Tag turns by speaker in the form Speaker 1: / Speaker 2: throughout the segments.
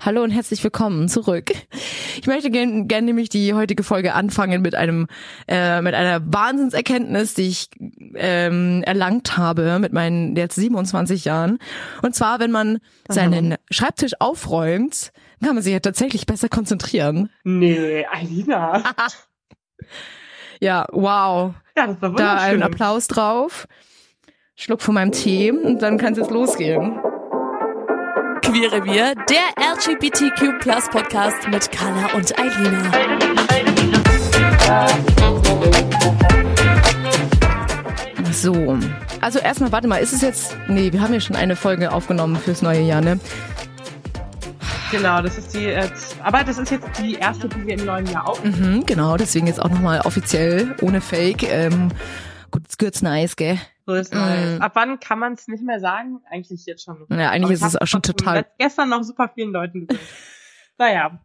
Speaker 1: Hallo und herzlich willkommen zurück. Ich möchte gerne gern nämlich die heutige Folge anfangen mit einem äh, mit einer Wahnsinnserkenntnis, die ich ähm, erlangt habe mit meinen jetzt 27 Jahren. Und zwar, wenn man seinen Schreibtisch aufräumt, kann man sich ja tatsächlich besser konzentrieren.
Speaker 2: Nee, Alina.
Speaker 1: Ja, wow.
Speaker 2: Ja, das war
Speaker 1: Da ein
Speaker 2: wunderschön.
Speaker 1: Applaus drauf. Schluck von meinem Tee und dann kann es jetzt losgehen.
Speaker 3: Queere Wir, der LGBTQ Plus Podcast mit Carla und Eilina.
Speaker 1: So. Also erstmal, warte mal, ist es jetzt. Nee, wir haben ja schon eine Folge aufgenommen fürs neue Jahr, ne?
Speaker 2: Genau, das ist die, äh, aber das ist jetzt die erste, die wir im neuen Jahr auf.
Speaker 1: Mhm, genau, deswegen jetzt auch nochmal offiziell, ohne Fake. Ähm, gut, it's nice, gell?
Speaker 2: So ist nice. Ab wann kann man es nicht mehr sagen? Eigentlich jetzt schon.
Speaker 1: Ja, eigentlich
Speaker 2: Aber
Speaker 1: ist
Speaker 2: ich
Speaker 1: es auch schon total.
Speaker 2: Gestern noch super vielen Leuten gewünscht. naja.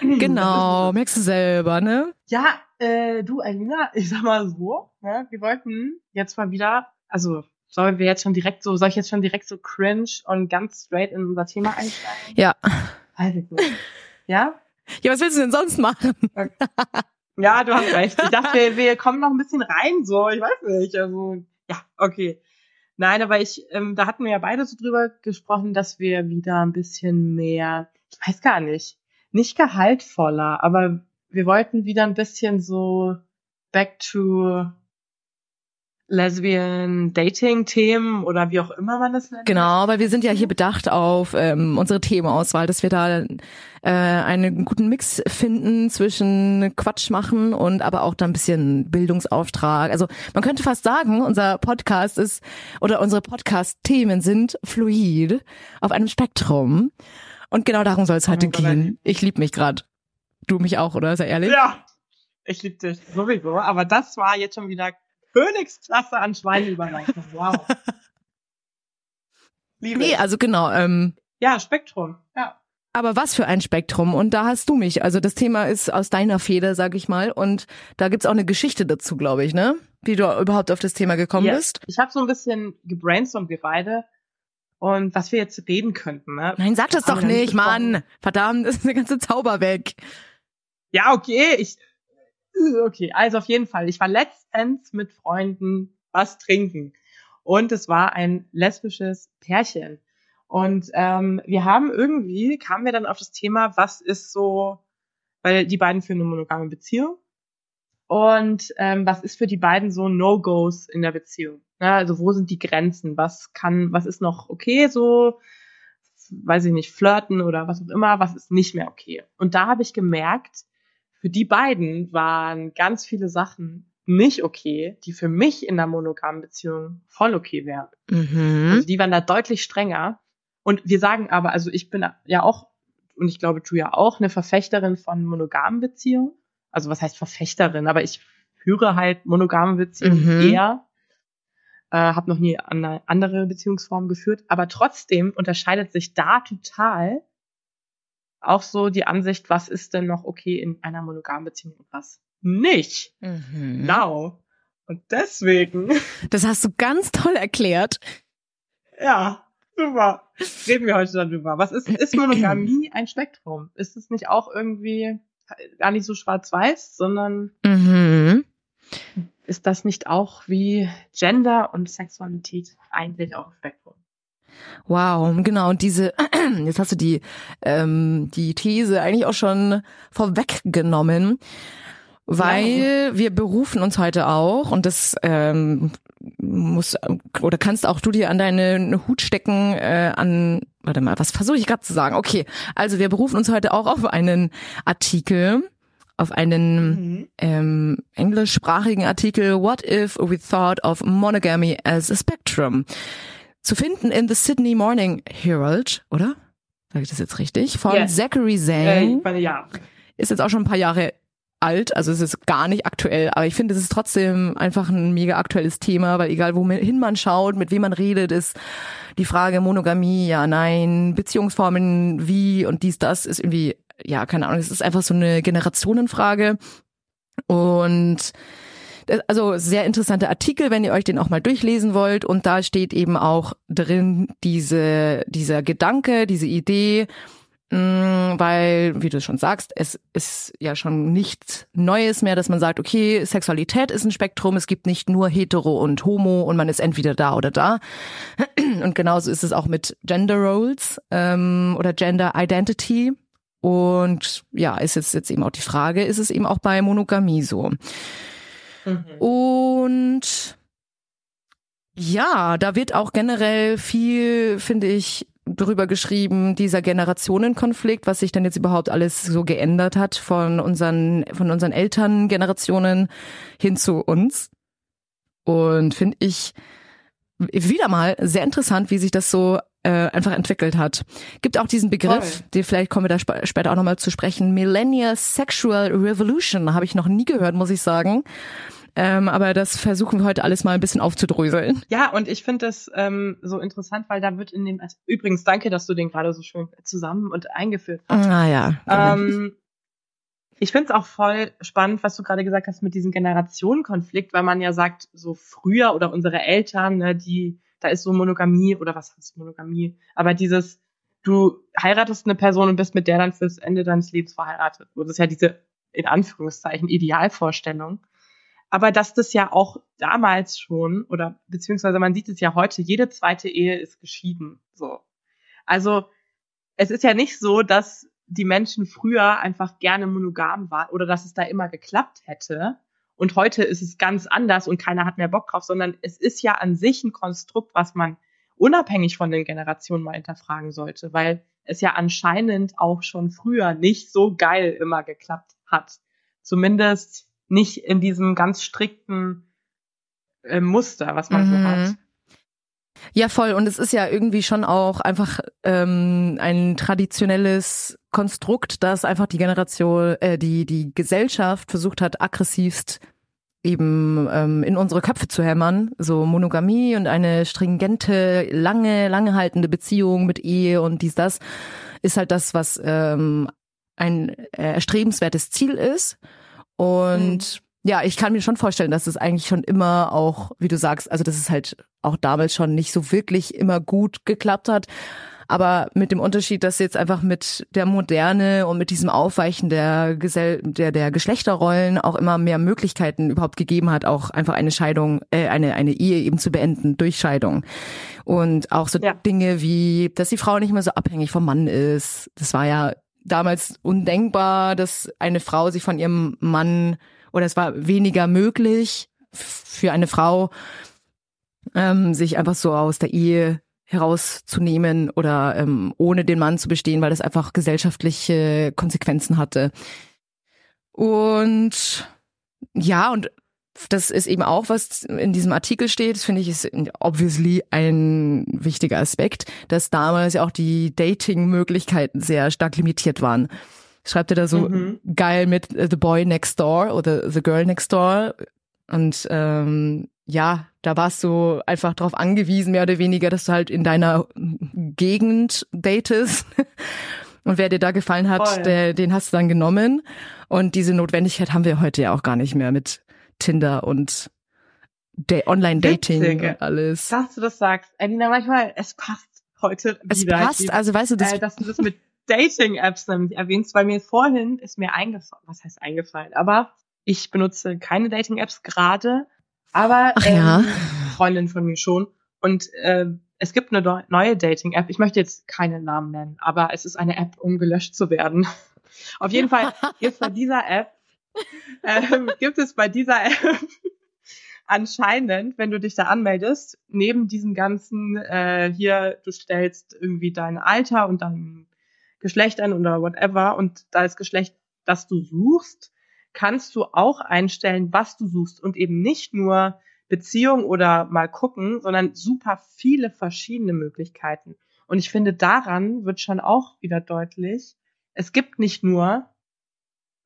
Speaker 1: Genau, merkst du selber, ne?
Speaker 2: Ja, äh, du, Alina, ich sag mal so, ne, wir wollten jetzt mal wieder, also sollen wir jetzt schon direkt so, soll ich jetzt schon direkt so cringe und ganz straight in unser Thema einsteigen?
Speaker 1: Ja.
Speaker 2: Also gut. Ja?
Speaker 1: Ja, was willst du denn sonst machen?
Speaker 2: Ja, du hast recht. Ich dachte, wir, wir kommen noch ein bisschen rein, so, ich weiß nicht. Also, ja, okay. Nein, aber ich, ähm, da hatten wir ja beide so drüber gesprochen, dass wir wieder ein bisschen mehr, ich weiß gar nicht, nicht gehaltvoller, aber wir wollten wieder ein bisschen so back to Lesbian Dating Themen oder wie auch immer man das nennt.
Speaker 1: Genau, weil wir sind ja hier bedacht auf ähm, unsere Themenauswahl, dass wir da äh, einen guten Mix finden zwischen Quatsch machen und aber auch da ein bisschen Bildungsauftrag. Also man könnte fast sagen, unser Podcast ist oder unsere Podcast-Themen sind fluid auf einem Spektrum. Und genau darum soll es heute
Speaker 2: Gott,
Speaker 1: gehen. Ich lieb mich grad. Du mich auch, oder? Sei ehrlich?
Speaker 2: Ja, ich liebe dich sowieso, aber das war jetzt schon wieder Königsklasse an Schweineüberleitung. Wow. Liebe.
Speaker 1: Nee, also genau. Ähm,
Speaker 2: ja, Spektrum. Ja.
Speaker 1: Aber was für ein Spektrum? Und da hast du mich. Also das Thema ist aus deiner Feder, sag ich mal. Und da gibt's auch eine Geschichte dazu, glaube ich, ne? Wie du überhaupt auf das Thema gekommen
Speaker 2: Ja.
Speaker 1: bist.
Speaker 2: Ich habe so ein bisschen gebrainstormt, wir beide. Und was wir jetzt reden könnten, ne?
Speaker 1: Nein, sag das
Speaker 2: Haben
Speaker 1: doch nicht. Mann. Verdammt, ist der ganze Zauber weg.
Speaker 2: Ja, okay, ich. Okay, also auf jeden Fall. Ich war letztens mit Freunden was trinken. Und es war ein lesbisches Pärchen. Und ähm, wir haben irgendwie, kamen wir dann auf das Thema, was ist so, weil die beiden führen eine monogame Beziehung. Und ähm, was ist für die beiden so No-Gos in der Beziehung? Ja, also wo sind die Grenzen? Was kann, was ist noch okay so? Weiß ich nicht, flirten oder was auch immer, was ist nicht mehr okay? Und da habe ich gemerkt, für die beiden waren ganz viele Sachen nicht okay, die für mich in einer monogamen Beziehung voll okay wären.
Speaker 1: Mhm.
Speaker 2: Also die waren da deutlich strenger. Und wir sagen aber, also ich bin ja auch, und ich glaube du ja auch, eine Verfechterin von monogamen Beziehungen. Also was heißt Verfechterin? Aber ich führe halt monogame Beziehungen
Speaker 1: Mhm.
Speaker 2: eher. Äh, habe noch nie eine andere Beziehungsform geführt. Aber trotzdem unterscheidet sich da total auch so die Ansicht, was ist denn noch okay in einer monogamen Beziehung und was nicht.
Speaker 1: Mhm.
Speaker 2: Genau. Und deswegen,
Speaker 1: Das hast du ganz toll erklärt.
Speaker 2: ja, super. Reden wir heute darüber. Was ist, ist Monogamie ein Spektrum? Ist es nicht auch irgendwie gar nicht so schwarz-weiß, sondern
Speaker 1: Mhm.
Speaker 2: ist das nicht auch wie Gender und Sexualität eigentlich auch ein Spektrum?
Speaker 1: Wow, genau. Und diese, jetzt hast du die, ähm, die These eigentlich auch schon vorweggenommen, weil wir berufen uns heute auch, und das ähm, muss oder kannst auch du dir an deinen Hut stecken, äh, an, warte mal, was versuche ich gerade zu sagen? Okay, also wir berufen uns heute auch auf einen Artikel, auf einen ähm, englischsprachigen Artikel, What if we thought of monogamy as a spectrum? Zu finden in The Sydney Morning Herald, oder? Sage ich das jetzt richtig? Von
Speaker 2: Yes.
Speaker 1: Zachary
Speaker 2: Äh, ich meine, ja.
Speaker 1: ist jetzt auch schon ein paar Jahre alt, also es ist gar nicht aktuell, aber ich finde, es ist trotzdem einfach ein mega aktuelles Thema, weil egal wohin man schaut, mit wem man redet, ist die Frage Monogamie, ja, nein, Beziehungsformen, wie und dies, das ist irgendwie, ja, keine Ahnung, es ist einfach so eine Generationenfrage und also sehr interessanter Artikel, wenn ihr euch den auch mal durchlesen wollt. Und da steht eben auch drin diese, dieser Gedanke, diese Idee, mh, weil, wie du schon sagst, es ist ja schon nichts Neues mehr, dass man sagt, okay, Sexualität ist ein Spektrum, es gibt nicht nur hetero und homo und man ist entweder da oder da. Und genauso ist es auch mit Gender Roles ähm, oder Gender Identity. Und ja, ist jetzt, jetzt eben auch die Frage, ist es eben auch bei Monogamie so?
Speaker 2: Mhm.
Speaker 1: Und ja, da wird auch generell viel, finde ich, drüber geschrieben, dieser Generationenkonflikt, was sich denn jetzt überhaupt alles so geändert hat von unseren, von unseren Elterngenerationen hin zu uns. Und finde ich wieder mal sehr interessant, wie sich das so äh, einfach entwickelt hat. Gibt auch diesen Begriff,
Speaker 2: Voll.
Speaker 1: den vielleicht kommen wir da sp später auch nochmal zu sprechen, Millennial Sexual Revolution, habe ich noch nie gehört, muss ich sagen. Ähm, aber das versuchen wir heute alles mal ein bisschen aufzudröseln.
Speaker 2: Ja, und ich finde das ähm, so interessant, weil da wird in dem übrigens danke, dass du den gerade so schön zusammen und eingeführt hast.
Speaker 1: Ah ja.
Speaker 2: Ähm, ich finde es auch voll spannend, was du gerade gesagt hast mit diesem Generationenkonflikt, weil man ja sagt, so früher oder unsere Eltern, ne, die, da ist so Monogamie oder was heißt Monogamie, aber dieses, du heiratest eine Person und bist mit der dann fürs Ende deines Lebens verheiratet. Das ist ja diese, in Anführungszeichen, Idealvorstellung. Aber dass das ja auch damals schon, oder beziehungsweise man sieht es ja heute, jede zweite Ehe ist geschieden. So. Also es ist ja nicht so, dass die Menschen früher einfach gerne monogam waren oder dass es da immer geklappt hätte. Und heute ist es ganz anders und keiner hat mehr Bock drauf, sondern es ist ja an sich ein Konstrukt, was man unabhängig von den Generationen mal hinterfragen sollte, weil es ja anscheinend auch schon früher nicht so geil immer geklappt hat. Zumindest nicht in diesem ganz strikten äh, Muster, was man so
Speaker 1: Mhm.
Speaker 2: hat.
Speaker 1: Ja, voll. Und es ist ja irgendwie schon auch einfach ähm, ein traditionelles Konstrukt, das einfach die Generation, äh, die die Gesellschaft versucht hat, aggressivst eben ähm, in unsere Köpfe zu hämmern. So Monogamie und eine stringente, lange, lange haltende Beziehung mit Ehe und dies, das ist halt das, was ähm, ein äh, erstrebenswertes Ziel ist. Und ja, ich kann mir schon vorstellen, dass es eigentlich schon immer auch, wie du sagst, also dass es halt auch damals schon nicht so wirklich immer gut geklappt hat. Aber mit dem Unterschied, dass jetzt einfach mit der Moderne und mit diesem Aufweichen der, Gesell der, der Geschlechterrollen auch immer mehr Möglichkeiten überhaupt gegeben hat, auch einfach eine Scheidung, äh, eine, eine Ehe eben zu beenden durch Scheidung. Und auch so
Speaker 2: Ja.
Speaker 1: Dinge wie, dass die Frau nicht mehr so abhängig vom Mann ist. Das war ja damals undenkbar, dass eine Frau sich von ihrem Mann oder es war weniger möglich für eine Frau, ähm, sich einfach so aus der Ehe herauszunehmen oder ähm, ohne den Mann zu bestehen, weil das einfach gesellschaftliche Konsequenzen hatte. Und ja, und das ist eben auch, was in diesem Artikel steht, das finde ich ist obviously ein wichtiger Aspekt, dass damals ja auch die Dating-Möglichkeiten sehr stark limitiert waren. Schreibt er da so
Speaker 2: Mhm.
Speaker 1: geil mit äh, The Boy Next Door oder The Girl Next Door. Und ähm, ja, da warst du einfach darauf angewiesen, mehr oder weniger, dass du halt in deiner Gegend datest. Und wer dir da gefallen hat,
Speaker 2: Voll.
Speaker 1: der, den hast du dann genommen. Und diese Notwendigkeit haben wir heute ja auch gar nicht mehr mit Tinder und da Online-Dating und alles.
Speaker 2: Dass du das sagst, Elina, manchmal, es passt heute
Speaker 1: Es
Speaker 2: wieder. Ich
Speaker 1: passt,
Speaker 2: liebe-
Speaker 1: also weißt du, das
Speaker 2: äh, dass du das mit Dating-Apps nämlich erwähnst, weil mir vorhin ist mir eingefallen, was heißt eingefallen, aber ich benutze keine Dating-Apps gerade, aber
Speaker 1: Ach
Speaker 2: ähm,
Speaker 1: ja.
Speaker 2: Freundin von mir schon. Und ähm, es gibt eine neu- neue Dating-App. Ich möchte jetzt keinen Namen nennen, aber es ist eine App, um gelöscht zu werden. Auf jeden Fall gibt es bei dieser App, ähm, gibt es bei dieser App anscheinend, wenn du dich da anmeldest, neben diesem ganzen, äh, hier, du stellst irgendwie dein Alter und dein Geschlecht ein oder whatever und das Geschlecht, das du suchst, kannst du auch einstellen, was du suchst und eben nicht nur Beziehung oder mal gucken, sondern super viele verschiedene Möglichkeiten. Und ich finde, daran wird schon auch wieder deutlich, es gibt nicht nur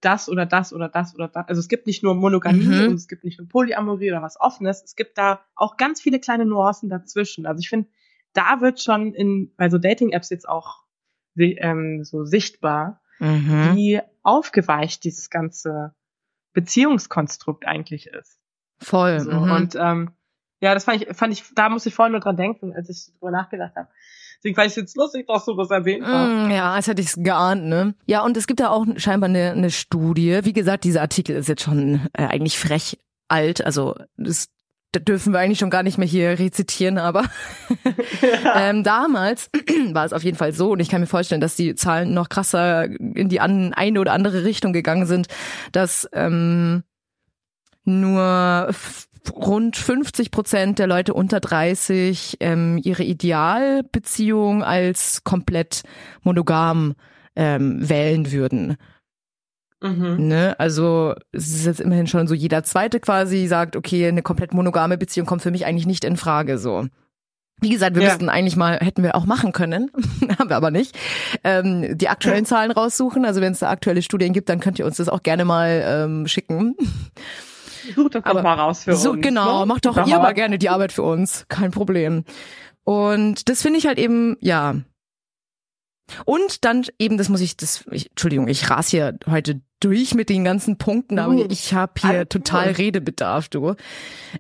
Speaker 2: das oder das oder das oder das. Also es gibt nicht nur Monogamie mhm. und es gibt nicht nur Polyamorie oder was Offenes. Es gibt da auch ganz viele kleine Nuancen dazwischen. Also ich finde, da wird schon in, bei so Dating-Apps jetzt auch ähm, so sichtbar, mhm. wie aufgeweicht dieses ganze Beziehungskonstrukt eigentlich ist.
Speaker 1: Voll.
Speaker 2: So, mhm. Und ähm, ja, das fand ich, fand ich, da muss ich vorhin nur dran denken, als ich drüber nachgedacht habe. Deswegen fand ich jetzt lustig, dass du das erwähnt hast.
Speaker 1: Mm, ja, als hätte ich es geahnt, ne? Ja, und es gibt da auch scheinbar eine, eine Studie. Wie gesagt, dieser Artikel ist jetzt schon äh, eigentlich frech alt. Also das dürfen wir eigentlich schon gar nicht mehr hier rezitieren, aber ja. ähm, damals war es auf jeden Fall so, und ich kann mir vorstellen, dass die Zahlen noch krasser in die an, eine oder andere Richtung gegangen sind, dass ähm, nur rund 50 Prozent der Leute unter 30 ähm, ihre Idealbeziehung als komplett monogam ähm, wählen würden. Mhm. Ne? Also es ist jetzt immerhin schon so, jeder zweite quasi sagt, okay, eine komplett monogame Beziehung kommt für mich eigentlich nicht in Frage. So. Wie gesagt, wir ja. müssten eigentlich mal, hätten wir auch machen können, haben wir aber nicht, ähm, die aktuellen Zahlen raussuchen. Also wenn es da aktuelle Studien gibt, dann könnt ihr uns das auch gerne mal ähm, schicken.
Speaker 2: Sucht das doch mal raus für so, uns.
Speaker 1: Genau, ne? macht doch ihr mal gerne die Arbeit für uns. Kein Problem. Und das finde ich halt eben, ja. Und dann eben, das muss ich, das, ich, Entschuldigung, ich ras hier heute durch mit den ganzen Punkten, aber uh, ich habe hier total Redebedarf, du.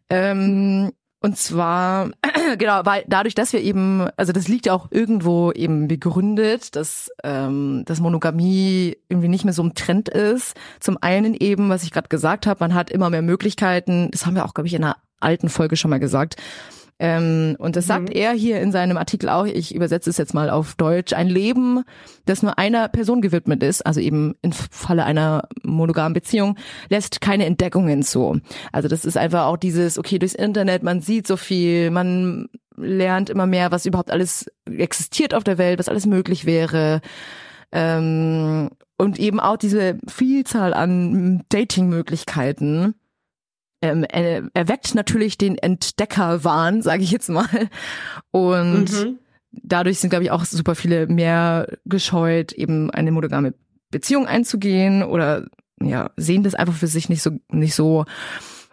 Speaker 1: Ähm, und zwar, genau, weil dadurch, dass wir eben, also das liegt ja auch irgendwo eben begründet, dass, ähm, dass Monogamie irgendwie nicht mehr so ein Trend ist. Zum einen eben, was ich gerade gesagt habe, man hat immer mehr Möglichkeiten, das haben wir auch, glaube ich, in einer alten Folge schon mal gesagt, ähm, und das sagt mhm. er hier in seinem Artikel auch, ich übersetze es jetzt mal auf Deutsch, ein Leben, das nur einer Person gewidmet ist, also eben im Falle einer monogamen Beziehung, lässt keine Entdeckungen zu. Also das ist einfach auch dieses, okay, durchs Internet, man sieht so viel, man lernt immer mehr, was überhaupt alles existiert auf der Welt, was alles möglich wäre. Ähm, und eben auch diese Vielzahl an Dating-Möglichkeiten ähm, er, erweckt natürlich den Entdeckerwahn, sage ich jetzt mal. Und mhm. dadurch sind, glaube ich, auch super viele mehr gescheut, eben eine monogame Beziehung einzugehen oder ja, sehen das einfach für sich nicht so, nicht so.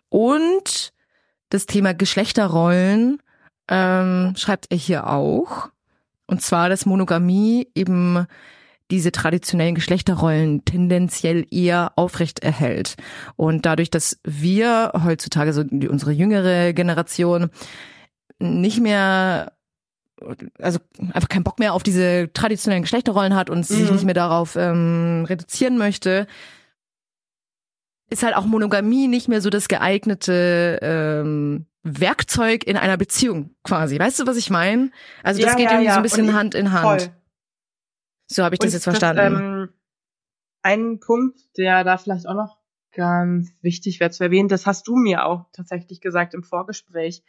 Speaker 1: Und das Thema Geschlechterrollen ähm, schreibt er hier auch. Und zwar, dass Monogamie eben diese traditionellen Geschlechterrollen tendenziell eher aufrecht erhält. Und dadurch, dass wir heutzutage, so unsere jüngere Generation, nicht mehr also einfach keinen Bock mehr auf diese traditionellen Geschlechterrollen hat und mhm. sich nicht mehr darauf ähm, reduzieren möchte, ist halt auch Monogamie nicht mehr so das geeignete ähm, Werkzeug in einer Beziehung quasi. Weißt du, was ich meine? Also das ja, geht ja, irgendwie ja. so ein bisschen Hand in Hand. Voll. So habe ich das Und jetzt verstanden. Das, ähm,
Speaker 2: ein Punkt, der da vielleicht auch noch ganz wichtig wäre zu erwähnen, das hast du mir auch tatsächlich gesagt im Vorgespräch,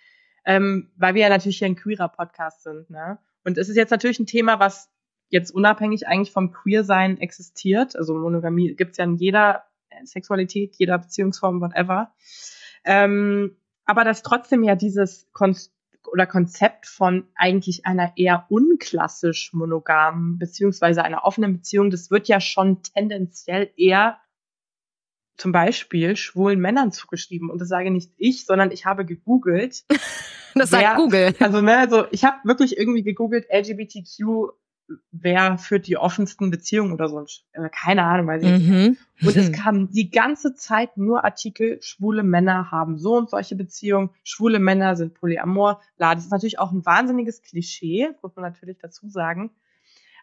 Speaker 2: ähm, weil wir ja natürlich hier ein queerer Podcast sind. Ne? Und es ist jetzt natürlich ein Thema, was jetzt unabhängig eigentlich vom Queersein existiert. Also Monogamie gibt's ja in jeder Sexualität, jeder Beziehungsform, whatever. Ähm, aber dass trotzdem ja dieses Konst oder Konzept von eigentlich einer eher unklassisch monogamen beziehungsweise einer offenen Beziehung, das wird ja schon tendenziell eher zum Beispiel schwulen Männern zugeschrieben. Und das sage nicht ich, sondern ich habe gegoogelt.
Speaker 1: das sagt Google.
Speaker 2: Also, ne, also ich habe wirklich irgendwie gegoogelt LGBTQ wer führt die offensten Beziehungen oder so. Äh, keine Ahnung, weiß ich nicht. Mhm. Und es kam die ganze Zeit nur Artikel, schwule Männer haben so und solche Beziehungen, schwule Männer sind polyamor. Das ist natürlich auch ein wahnsinniges Klischee, muss man natürlich dazu sagen.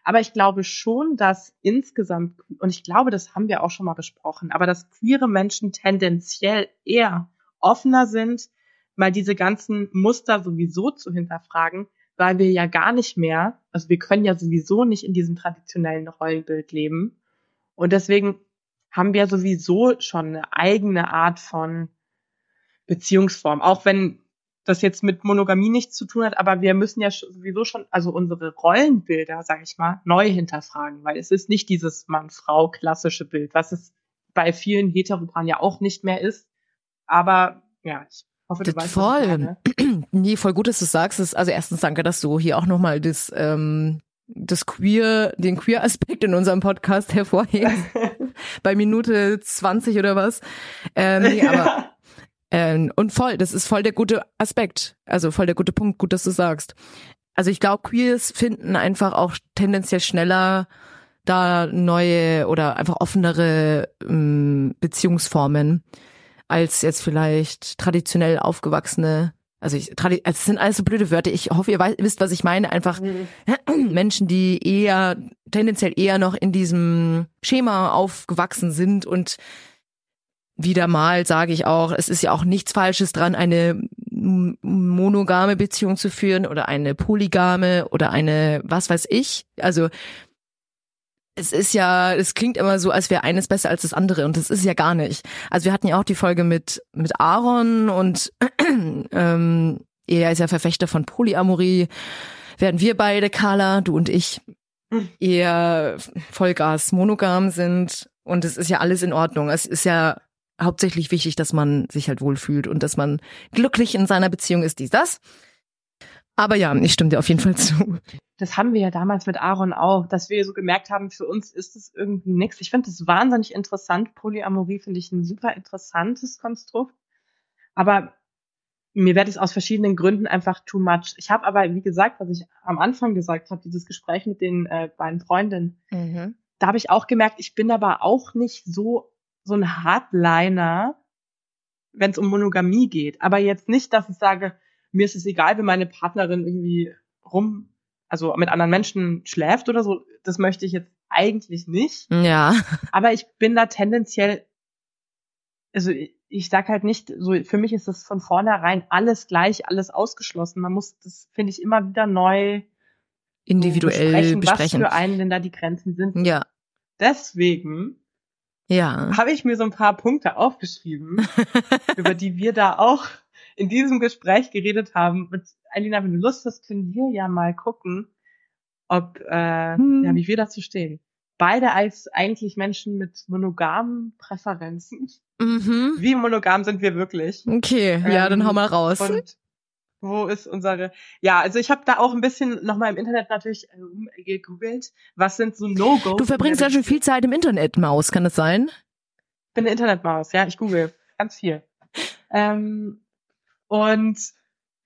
Speaker 2: Aber ich glaube schon, dass insgesamt, und ich glaube, das haben wir auch schon mal besprochen, aber dass queere Menschen tendenziell eher offener sind, mal diese ganzen Muster sowieso zu hinterfragen, weil wir ja gar nicht mehr, also wir können ja sowieso nicht in diesem traditionellen Rollenbild leben. Und deswegen haben wir sowieso schon eine eigene Art von Beziehungsform. Auch wenn das jetzt mit Monogamie nichts zu tun hat, aber wir müssen ja sowieso schon, also unsere Rollenbilder, sag ich mal, neu hinterfragen, weil es ist nicht dieses Mann-Frau klassische Bild, was es bei vielen Heteropaaren ja auch nicht mehr ist. Aber ja, ich hoffe, du
Speaker 1: Das
Speaker 2: weißt,
Speaker 1: voll. Nee, voll gut, dass du sagst. Das, also erstens danke, dass du hier auch nochmal das, ähm, das Queer, den Queer-Aspekt in unserem Podcast hervorhebst. Bei Minute 20 oder was. Ähm, nee, aber ähm, und voll, das ist voll der gute Aspekt. Also voll der gute Punkt, gut, dass du sagst. Also ich glaube, Queers finden einfach auch tendenziell schneller da neue oder einfach offenere ähm, Beziehungsformen als jetzt vielleicht traditionell aufgewachsene. Also ich, also es sind alles so blöde Wörter. Ich hoffe, ihr wei- wisst, was ich meine. Einfach Menschen, die eher tendenziell eher noch in diesem Schema aufgewachsen sind und wieder mal sage ich auch, es ist ja auch nichts Falsches dran, eine monogame Beziehung zu führen oder eine polygame oder eine was weiß ich. Also es ist ja, es klingt immer so, als wäre eines besser als das andere und das ist ja gar nicht. Also wir hatten ja auch die Folge mit mit Aaron und ähm, er ist ja Verfechter von Polyamorie. Während wir beide, Carla, du und ich,
Speaker 2: Hm.
Speaker 1: eher Vollgas monogam sind und es ist ja alles in Ordnung. Es ist ja hauptsächlich wichtig, dass man sich halt wohlfühlt und dass man glücklich in seiner Beziehung ist, dies, das. Aber ja, ich stimme dir auf jeden Fall zu.
Speaker 2: Das haben wir ja damals mit Aaron auch, dass wir so gemerkt haben, für uns ist es irgendwie nichts. Ich finde das wahnsinnig interessant. Polyamorie finde ich ein super interessantes Konstrukt. Aber mir wird es aus verschiedenen Gründen einfach too much. Ich habe aber, wie gesagt, was ich am Anfang gesagt habe, dieses Gespräch mit den äh, beiden Freundinnen, da habe ich auch gemerkt, ich bin aber auch nicht so so ein Hardliner, wenn es um Monogamie geht. Aber jetzt nicht, dass ich sage, mir ist es egal, wenn meine Partnerin irgendwie rum, also mit anderen Menschen schläft oder so. Das möchte ich jetzt eigentlich nicht.
Speaker 1: Ja.
Speaker 2: Aber ich bin da tendenziell, also ich, ich sag halt nicht, so für mich ist das von vornherein alles gleich, alles ausgeschlossen. Man muss das, finde ich, immer wieder neu
Speaker 1: Individuell
Speaker 2: besprechen,
Speaker 1: besprechen.
Speaker 2: was für einen denn da die Grenzen sind.
Speaker 1: Ja.
Speaker 2: Deswegen
Speaker 1: Ja.
Speaker 2: habe ich mir so ein paar Punkte aufgeschrieben, über die wir da auch in diesem Gespräch geredet haben. Und Alina, wenn du Lust hast, können wir ja mal gucken, ob äh,
Speaker 1: Hm.
Speaker 2: ja, wie wir dazu stehen. Beide als eigentlich Menschen mit monogamen Präferenzen.
Speaker 1: Mhm.
Speaker 2: Wie monogam sind wir wirklich?
Speaker 1: Okay, ja, dann
Speaker 2: Ähm,
Speaker 1: hau mal raus.
Speaker 2: Und wo ist unsere? Ja, also ich habe da auch ein bisschen nochmal im Internet natürlich äh, gegoogelt. Was sind so No-Gos?
Speaker 1: Du verbringst ja schon viel Zeit im Internet, Maus, kann das sein?
Speaker 2: Ich bin eine Internetmaus, ja, ich google ganz viel. Ähm, und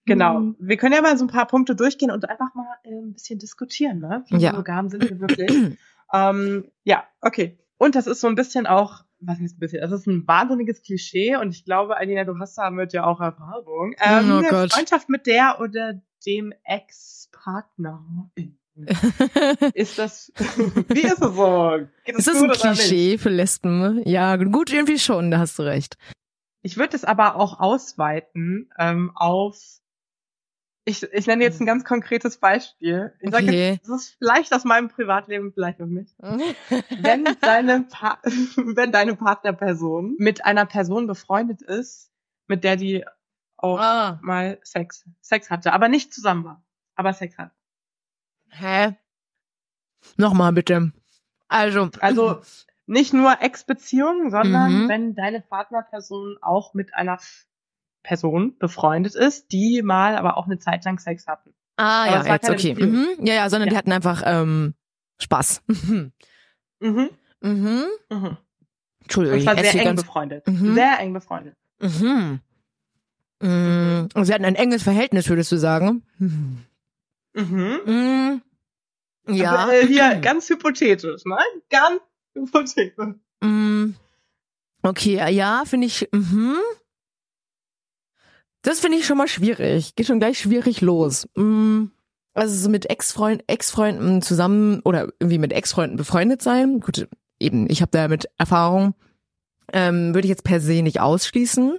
Speaker 2: genau,
Speaker 1: Mhm.
Speaker 2: wir können ja mal so ein paar Punkte durchgehen und einfach mal äh, ein bisschen diskutieren, ne? Wie
Speaker 1: Ja.
Speaker 2: monogam sind wir wirklich? ähm, ja, okay. Und das ist so ein bisschen auch, was heißt ein bisschen, das ist ein wahnsinniges Klischee und ich glaube, Alina, du hast damit ja auch Erfahrung. Ähm,
Speaker 1: Oh Gott.
Speaker 2: Freundschaft mit der oder dem Ex-Partner. Ist das, wie ist es so? Geht
Speaker 1: Ist das ein? Klischee für Lesben? Ja, gut, irgendwie schon, da hast du recht.
Speaker 2: Ich würde es aber auch ausweiten ähm, auf. Ich, ich nenne jetzt ein ganz konkretes Beispiel. Ich sage
Speaker 1: Okay.
Speaker 2: das ist vielleicht aus meinem Privatleben, vielleicht auch nicht. Wenn deine, pa wenn deine Partnerperson mit einer Person befreundet ist, mit der die auch
Speaker 1: Ah,
Speaker 2: mal Sex, Sex hatte, aber nicht zusammen war, aber Sex hat.
Speaker 1: hä? Nochmal bitte. Also,
Speaker 2: Also nicht nur Ex-Beziehung, sondern
Speaker 1: Mhm.
Speaker 2: wenn deine Partnerperson auch mit einer Person befreundet ist, die mal aber auch eine Zeit lang Sex hatten.
Speaker 1: ah
Speaker 2: aber
Speaker 1: ja,
Speaker 2: war
Speaker 1: jetzt okay. Mhm. Ja, ja, sondern die
Speaker 2: Ja.
Speaker 1: hatten einfach ähm, Spaß. Mhm.
Speaker 2: Mhm.
Speaker 1: Mhm.
Speaker 2: Mhm.
Speaker 1: Entschuldigung,
Speaker 2: Und
Speaker 1: esse
Speaker 2: sehr eng befreundet.
Speaker 1: Mhm.
Speaker 2: Sehr eng befreundet.
Speaker 1: Mhm. Mhm. Und sie hatten ein enges Verhältnis, würdest du sagen? Mhm.
Speaker 2: Mhm.
Speaker 1: Mhm. Ja.
Speaker 2: Aber, äh, hier ganz hypothetisch, ne? Ganz
Speaker 1: Mm, Okay, ja, finde ich. Mhm. Das finde ich schon mal schwierig. Geht schon gleich schwierig los. Mm, Also so mit Ex-Freund, Ex-Freunden zusammen oder irgendwie mit Ex-Freunden befreundet sein. Gut, eben, ich habe damit Erfahrung. Ähm, würde ich jetzt per se nicht ausschließen.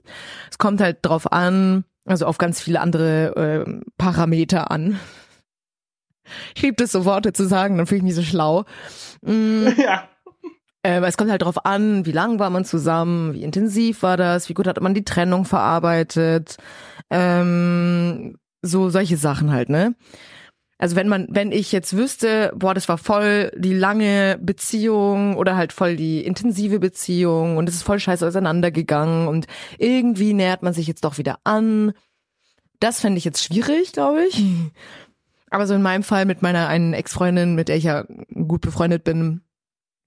Speaker 1: Es kommt halt drauf an, also auf ganz viele andere ähm, Parameter an. Ich liebe das so Worte zu sagen, dann fühle ich mich so schlau. Mm,
Speaker 2: ja.
Speaker 1: Ähm, es kommt halt drauf an, wie lang war man zusammen, wie intensiv war das, wie gut hat man die Trennung verarbeitet, ähm, so solche Sachen halt, ne? Also wenn man, wenn ich jetzt wüsste, boah, das war voll die lange Beziehung oder halt voll die intensive Beziehung und es ist voll scheiße auseinandergegangen und irgendwie nähert man sich jetzt doch wieder an. Das fände ich jetzt schwierig, glaube ich. Aber so in meinem Fall mit meiner einen Ex-Freundin, mit der ich ja gut befreundet bin,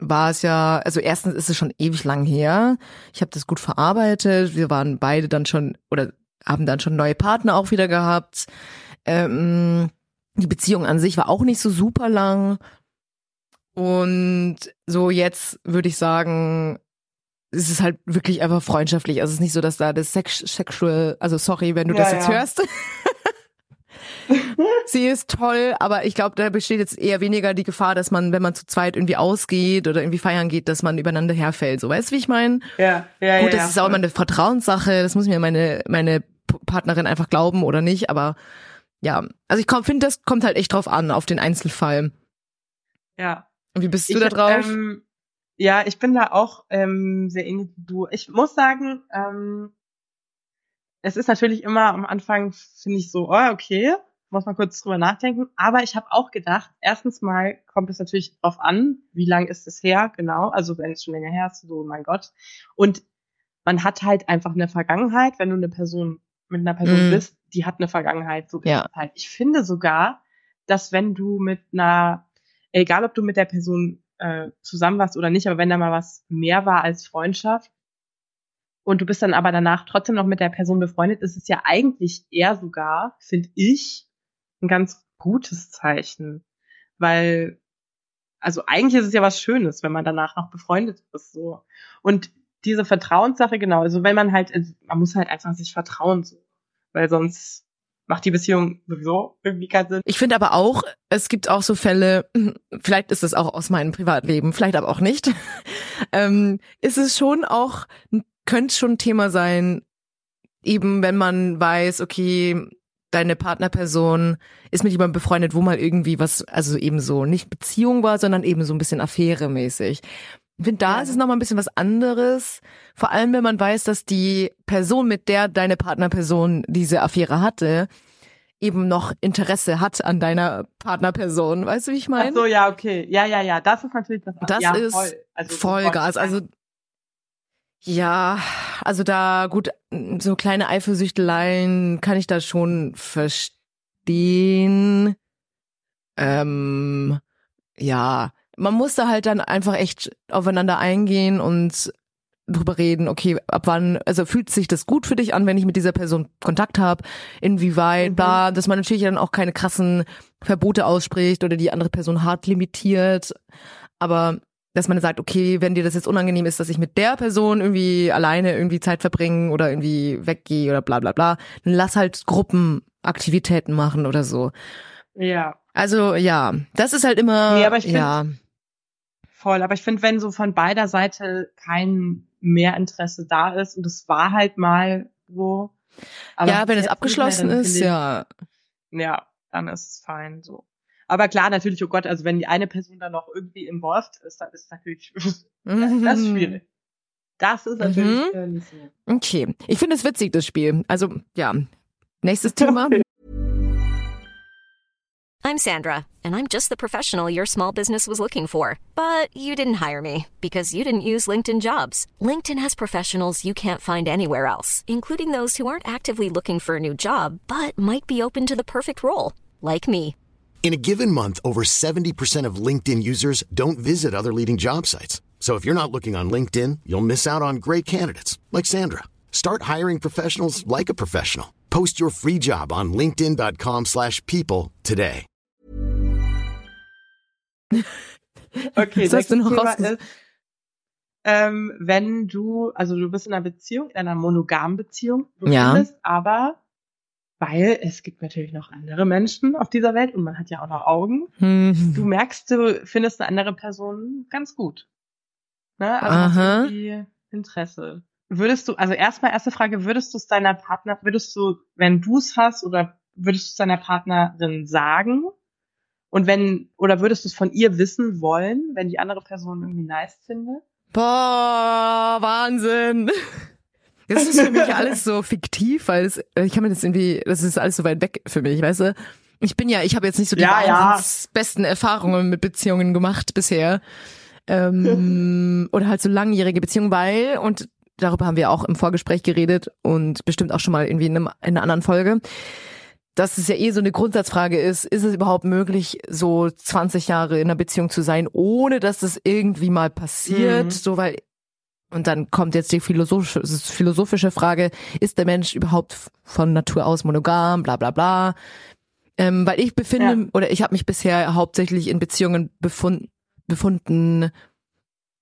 Speaker 1: war es ja, also erstens ist es schon ewig lang her. Ich habe das gut verarbeitet. Wir waren beide dann schon oder haben dann schon neue Partner auch wieder gehabt. Ähm, die Beziehung an sich war auch nicht so super lang. Und so jetzt würde ich sagen, es ist halt wirklich einfach freundschaftlich. Also es ist nicht so, dass da das Sex Sexual, also sorry, wenn du ja, das jetzt ja. hörst. Sie ist toll, aber ich glaube, da besteht jetzt eher weniger die Gefahr, dass man, wenn man zu zweit irgendwie ausgeht oder irgendwie feiern geht, dass man übereinander herfällt. So, weißt du, wie ich meine?
Speaker 2: Ja, ja,
Speaker 1: Gut,
Speaker 2: ja.
Speaker 1: das ist auch immer eine Vertrauenssache. Das muss mir meine, meine Partnerin einfach glauben oder nicht, aber ja. Also ich finde, das kommt halt echt drauf an, auf den Einzelfall.
Speaker 2: Ja.
Speaker 1: Und wie bist du ich, da drauf?
Speaker 2: Ähm, ja, ich bin da auch ähm, sehr ähnlich wie du. Ich muss sagen, ähm, es ist natürlich immer am Anfang, finde ich so, oh, okay, muss man kurz drüber nachdenken. Aber ich habe auch gedacht, erstens mal kommt es natürlich drauf an, wie lang ist es her, genau. Also wenn es schon länger her ist, so mein Gott. Und man hat halt einfach eine Vergangenheit, wenn du eine Person mit einer Person mm. bist, die hat eine Vergangenheit. So
Speaker 1: ja.
Speaker 2: halt. Ich finde sogar, dass wenn du mit einer, egal ob du mit der Person äh, zusammen warst oder nicht, aber wenn da mal was mehr war als Freundschaft, und du bist dann aber danach trotzdem noch mit der Person befreundet, ist es ja eigentlich eher sogar, finde ich, ein ganz gutes Zeichen. Weil, also eigentlich ist es ja was Schönes, wenn man danach noch befreundet ist, so. Und diese Vertrauenssache, genau, also wenn man halt, also man muss halt einfach sich vertrauen, so. Weil sonst macht die Beziehung sowieso irgendwie keinen Sinn.
Speaker 1: Ich finde aber auch, es gibt auch so Fälle, vielleicht ist es auch aus meinem Privatleben, vielleicht aber auch nicht, ähm, ist es schon auch, könnte schon ein Thema sein, eben wenn man weiß, okay, deine Partnerperson ist mit jemandem befreundet, wo mal irgendwie was, also eben so nicht Beziehung war, sondern eben so ein bisschen Affäre-mäßig. Ich finde, da ja. ist es nochmal ein bisschen was anderes. Vor allem, wenn man weiß, dass die Person, mit der deine Partnerperson diese Affäre hatte, eben noch Interesse hat an deiner Partnerperson. Weißt du, wie ich meine?
Speaker 2: Ach so, ja, okay. Ja, ja, ja. Das ist natürlich das.
Speaker 1: Das
Speaker 2: ja,
Speaker 1: ist voll. Also, Vollgas. Also ja, also da gut, so kleine Eifersüchteleien kann ich da schon verstehen. Ähm, ja, man muss da halt dann einfach echt aufeinander eingehen und drüber reden, okay, ab wann, also fühlt sich das gut für dich an, wenn ich mit dieser Person Kontakt habe, inwieweit, mhm. bla, dass man natürlich dann auch keine krassen Verbote ausspricht oder die andere Person hart limitiert, aber dass man sagt, okay, wenn dir das jetzt unangenehm ist, dass ich mit der Person irgendwie alleine irgendwie Zeit verbringe oder irgendwie weggehe oder bla bla bla, dann lass halt Gruppenaktivitäten machen oder so.
Speaker 2: Ja.
Speaker 1: Also ja, das ist halt immer.
Speaker 2: Nee, aber ich
Speaker 1: ja.
Speaker 2: Voll, aber ich finde, wenn so von beider Seite kein Mehrinteresse da ist und es war halt mal so.
Speaker 1: ja, wenn es abgeschlossen mehr, ist,
Speaker 2: ich,
Speaker 1: ja.
Speaker 2: Ja, dann ist es fein so. Aber klar, natürlich, oh Gott, also wenn die eine Person dann noch irgendwie involved ist, dann ist es natürlich das ist schwierig. Das ist natürlich mhm. nicht so.
Speaker 1: Okay. Ich finde es witzig, das Spiel. Also, ja. Nächstes Thema.
Speaker 4: I'm Sandra, and I'm just the professional your small business was looking for. But you didn't hire me because you didn't use LinkedIn jobs. LinkedIn has professionals you can't find anywhere else, including those who aren't actively looking for a new job, but might be open to the perfect role, like me.
Speaker 5: In a given month, over 70% of LinkedIn users don't visit other leading job sites. So if you're not looking on LinkedIn, you'll miss out on great candidates like Sandra. Start hiring professionals like a professional. Post your free job on linkedin.com/people today.
Speaker 2: Okay, das heißt, du noch Thema ist, ähm, wenn du, also du bist in einer Beziehung, in einer monogamen Beziehung, du
Speaker 1: ja.
Speaker 2: findest aber weil es gibt natürlich noch andere Menschen auf dieser Welt und man hat ja auch noch Augen.
Speaker 1: Hm.
Speaker 2: Du merkst, du findest eine andere Person ganz gut. Ne? Also
Speaker 1: Aha.
Speaker 2: hast Interesse. Würdest du, also erstmal erste Frage, würdest du es deiner Partner, würdest du, wenn du es hast, oder würdest du es deiner Partnerin sagen? Und wenn, oder würdest du es von ihr wissen wollen, wenn die andere Person irgendwie nice findet?
Speaker 1: Boah, Wahnsinn. Das ist für mich alles so fiktiv, weil es, ich kann mir das irgendwie, das ist alles so weit weg für mich, weißt du? Ich bin ja, ich habe jetzt nicht so die
Speaker 2: Ja, ja.
Speaker 1: besten Erfahrungen mit Beziehungen gemacht bisher. Ähm, oder halt so langjährige Beziehungen, weil, und darüber haben wir auch im Vorgespräch geredet und bestimmt auch schon mal irgendwie in, einem, in einer anderen Folge, dass es ja eh so eine Grundsatzfrage ist, ist es überhaupt möglich, so 20 Jahre in einer Beziehung zu sein, ohne dass das irgendwie mal passiert,
Speaker 2: Mhm.
Speaker 1: so weil und dann kommt jetzt die philosophische, philosophische Frage, ist der Mensch überhaupt von Natur aus monogam, bla bla bla. Ähm, weil ich befinde,
Speaker 2: Ja.
Speaker 1: oder ich habe mich bisher hauptsächlich in Beziehungen befund, befunden,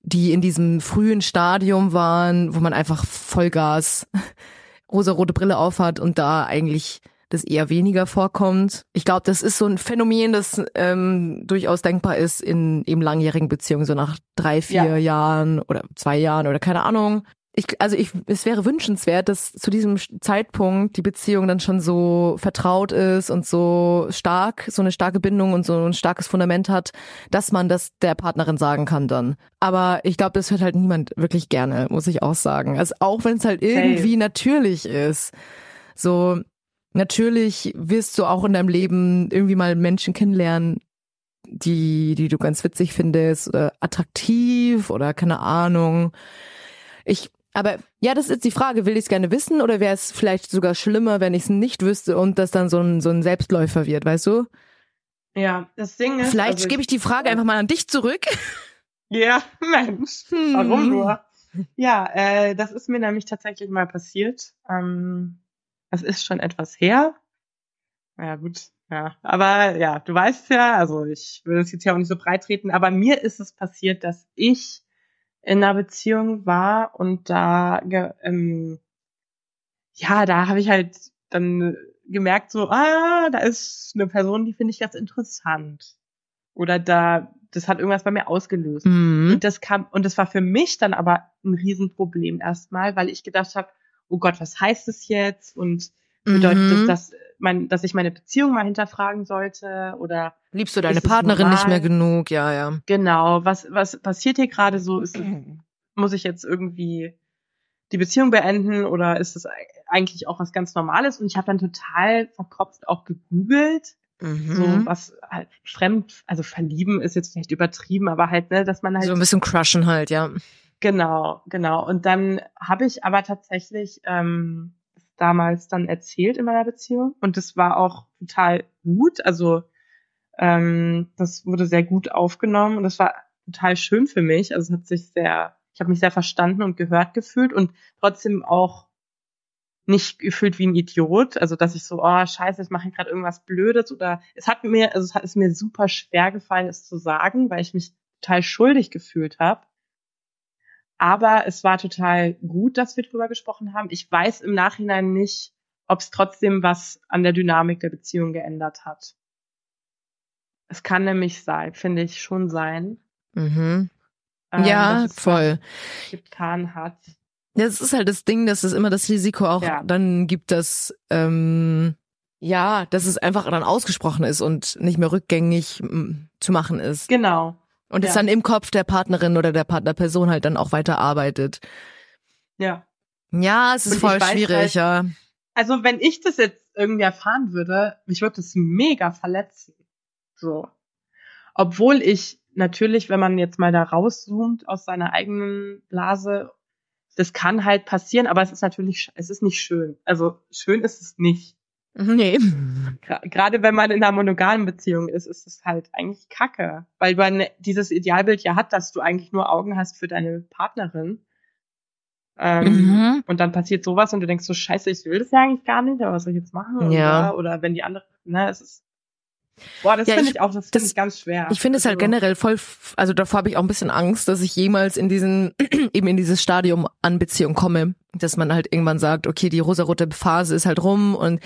Speaker 1: die in diesem frühen Stadium waren, wo man einfach Vollgas rosarote Brille aufhat und da eigentlich das eher weniger vorkommt. Ich glaube, das ist so ein Phänomen, das ähm, durchaus denkbar ist in eben langjährigen Beziehungen, so nach drei, vier
Speaker 2: Ja.
Speaker 1: Jahren oder zwei Jahren oder keine Ahnung. Ich, also ich, es wäre wünschenswert, dass zu diesem Zeitpunkt die Beziehung dann schon so vertraut ist und so stark, so eine starke Bindung und so ein starkes Fundament hat, dass man das der Partnerin sagen kann dann. Aber ich glaube, das hört halt niemand wirklich gerne, muss ich auch sagen. Also auch wenn es halt irgendwie natürlich ist. So, natürlich wirst du auch in deinem Leben irgendwie mal Menschen kennenlernen, die, die du ganz witzig findest oder attraktiv oder keine Ahnung. Ich, aber ja, das ist die Frage, will ich es gerne wissen oder wäre es vielleicht sogar schlimmer, wenn ich es nicht wüsste und das dann so ein, so ein Selbstläufer wird, weißt du?
Speaker 2: Ja, das Ding ist.
Speaker 1: Vielleicht
Speaker 2: also
Speaker 1: gebe ich die Frage einfach mal an dich zurück.
Speaker 2: Ja, Mensch.
Speaker 1: Hm.
Speaker 2: Warum nur? Ja, äh, das ist mir nämlich tatsächlich mal passiert. Ähm, das ist schon etwas her. Ja, gut. Ja, aber ja, du weißt ja, also ich will das jetzt ja auch nicht so breit treten, aber mir ist es passiert, dass ich in einer Beziehung war und da, ähm, ja, da habe ich halt dann gemerkt, so, ah, da ist eine Person, die finde ich ganz interessant. Oder da, das hat irgendwas bei mir ausgelöst.
Speaker 1: Mhm.
Speaker 2: Und das kam, und das war für mich dann aber ein Riesenproblem erstmal, weil ich gedacht habe, oh Gott, was heißt das jetzt? Und bedeutet
Speaker 1: Mhm.
Speaker 2: das, dass man, dass ich meine Beziehung mal hinterfragen sollte? Oder
Speaker 1: Liebst du deine
Speaker 2: es
Speaker 1: Partnerin nicht mehr
Speaker 2: normal?
Speaker 1: genug? Ja, ja.
Speaker 2: genau, was, was passiert hier gerade so? Ist es, muss ich jetzt irgendwie die Beziehung beenden oder ist es eigentlich auch was ganz Normales? Und ich habe dann total verkopft auch gegoogelt,
Speaker 1: Mhm.
Speaker 2: so was halt fremd, also verlieben ist jetzt vielleicht übertrieben, aber halt, ne, dass man halt
Speaker 1: so ein bisschen crushen halt, ja.
Speaker 2: Genau, genau. Und dann habe ich aber tatsächlich ähm, damals dann erzählt in meiner Beziehung und das war auch total gut. Also ähm, das wurde sehr gut aufgenommen und das war total schön für mich. Also es hat sich sehr, ich habe mich sehr verstanden und gehört gefühlt und trotzdem auch nicht gefühlt wie ein Idiot, also dass ich so, oh scheiße, ich mache gerade irgendwas Blödes oder es hat mir, also es hat es mir super schwer gefallen, es zu sagen, weil ich mich total schuldig gefühlt habe. Aber es war total gut, dass wir drüber gesprochen haben. Ich weiß im Nachhinein nicht, ob es trotzdem was an der Dynamik der Beziehung geändert hat. Es kann nämlich sein, finde ich schon sein.
Speaker 1: Mhm.
Speaker 2: ähm,
Speaker 1: ja, voll.
Speaker 2: was getan hat.
Speaker 1: Das ist halt das Ding, dass es immer das Risiko auch
Speaker 2: Ja.
Speaker 1: dann gibt, dass ähm, ja, dass es einfach dann ausgesprochen ist und nicht mehr rückgängig mm, zu machen ist.
Speaker 2: Genau.
Speaker 1: Und es
Speaker 2: ja.
Speaker 1: dann im Kopf der Partnerin oder der Partnerperson halt dann auch weiter arbeitet.
Speaker 2: Ja.
Speaker 1: Ja, es ist
Speaker 2: Und
Speaker 1: voll schwierig,
Speaker 2: halt-
Speaker 1: ja.
Speaker 2: Also wenn ich das jetzt irgendwie erfahren würde, mich würde das mega verletzen. So. Obwohl ich natürlich, wenn man jetzt mal da rauszoomt aus seiner eigenen Blase, das kann halt passieren, aber es ist natürlich, es ist nicht schön. Also schön ist es nicht.
Speaker 1: Nee.
Speaker 2: Gerade wenn man in einer monogamen Beziehung ist, ist es halt eigentlich kacke. Weil man dieses Idealbild ja hat, dass du eigentlich nur Augen hast für deine Partnerin. Ähm,
Speaker 1: Mhm.
Speaker 2: und dann passiert sowas und du denkst so, scheiße, ich will das ja eigentlich gar nicht, aber was soll ich jetzt machen?
Speaker 1: Ja.
Speaker 2: Oder, oder wenn die andere, ne, es ist, boah, das
Speaker 1: Ja,
Speaker 2: finde
Speaker 1: ich-
Speaker 2: auch, das
Speaker 1: das-
Speaker 2: finde ich ganz schwer.
Speaker 1: Ich finde es halt
Speaker 2: Also,
Speaker 1: generell voll, also davor habe ich auch ein bisschen Angst, dass ich jemals in diesen, eben in dieses Stadium an Beziehung komme, dass man halt irgendwann sagt, okay, die rosarote Phase ist halt rum und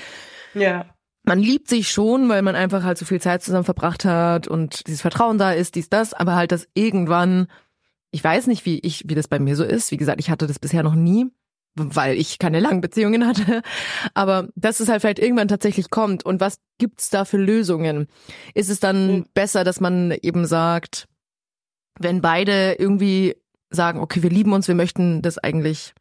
Speaker 2: Ja,
Speaker 1: man liebt sich schon, weil man einfach halt so viel Zeit zusammen verbracht hat und dieses Vertrauen da ist, dies, das, aber halt, dass irgendwann, ich weiß nicht, wie ich, wie das bei mir so ist. Wie gesagt, ich hatte das bisher noch nie, weil ich keine langen Beziehungen hatte. Aber dass es halt vielleicht irgendwann tatsächlich kommt. Und was gibt's da für Lösungen? Ist es dann
Speaker 2: Mhm.
Speaker 1: besser, dass man eben sagt, wenn beide irgendwie sagen, okay, wir lieben uns, wir möchten das eigentlich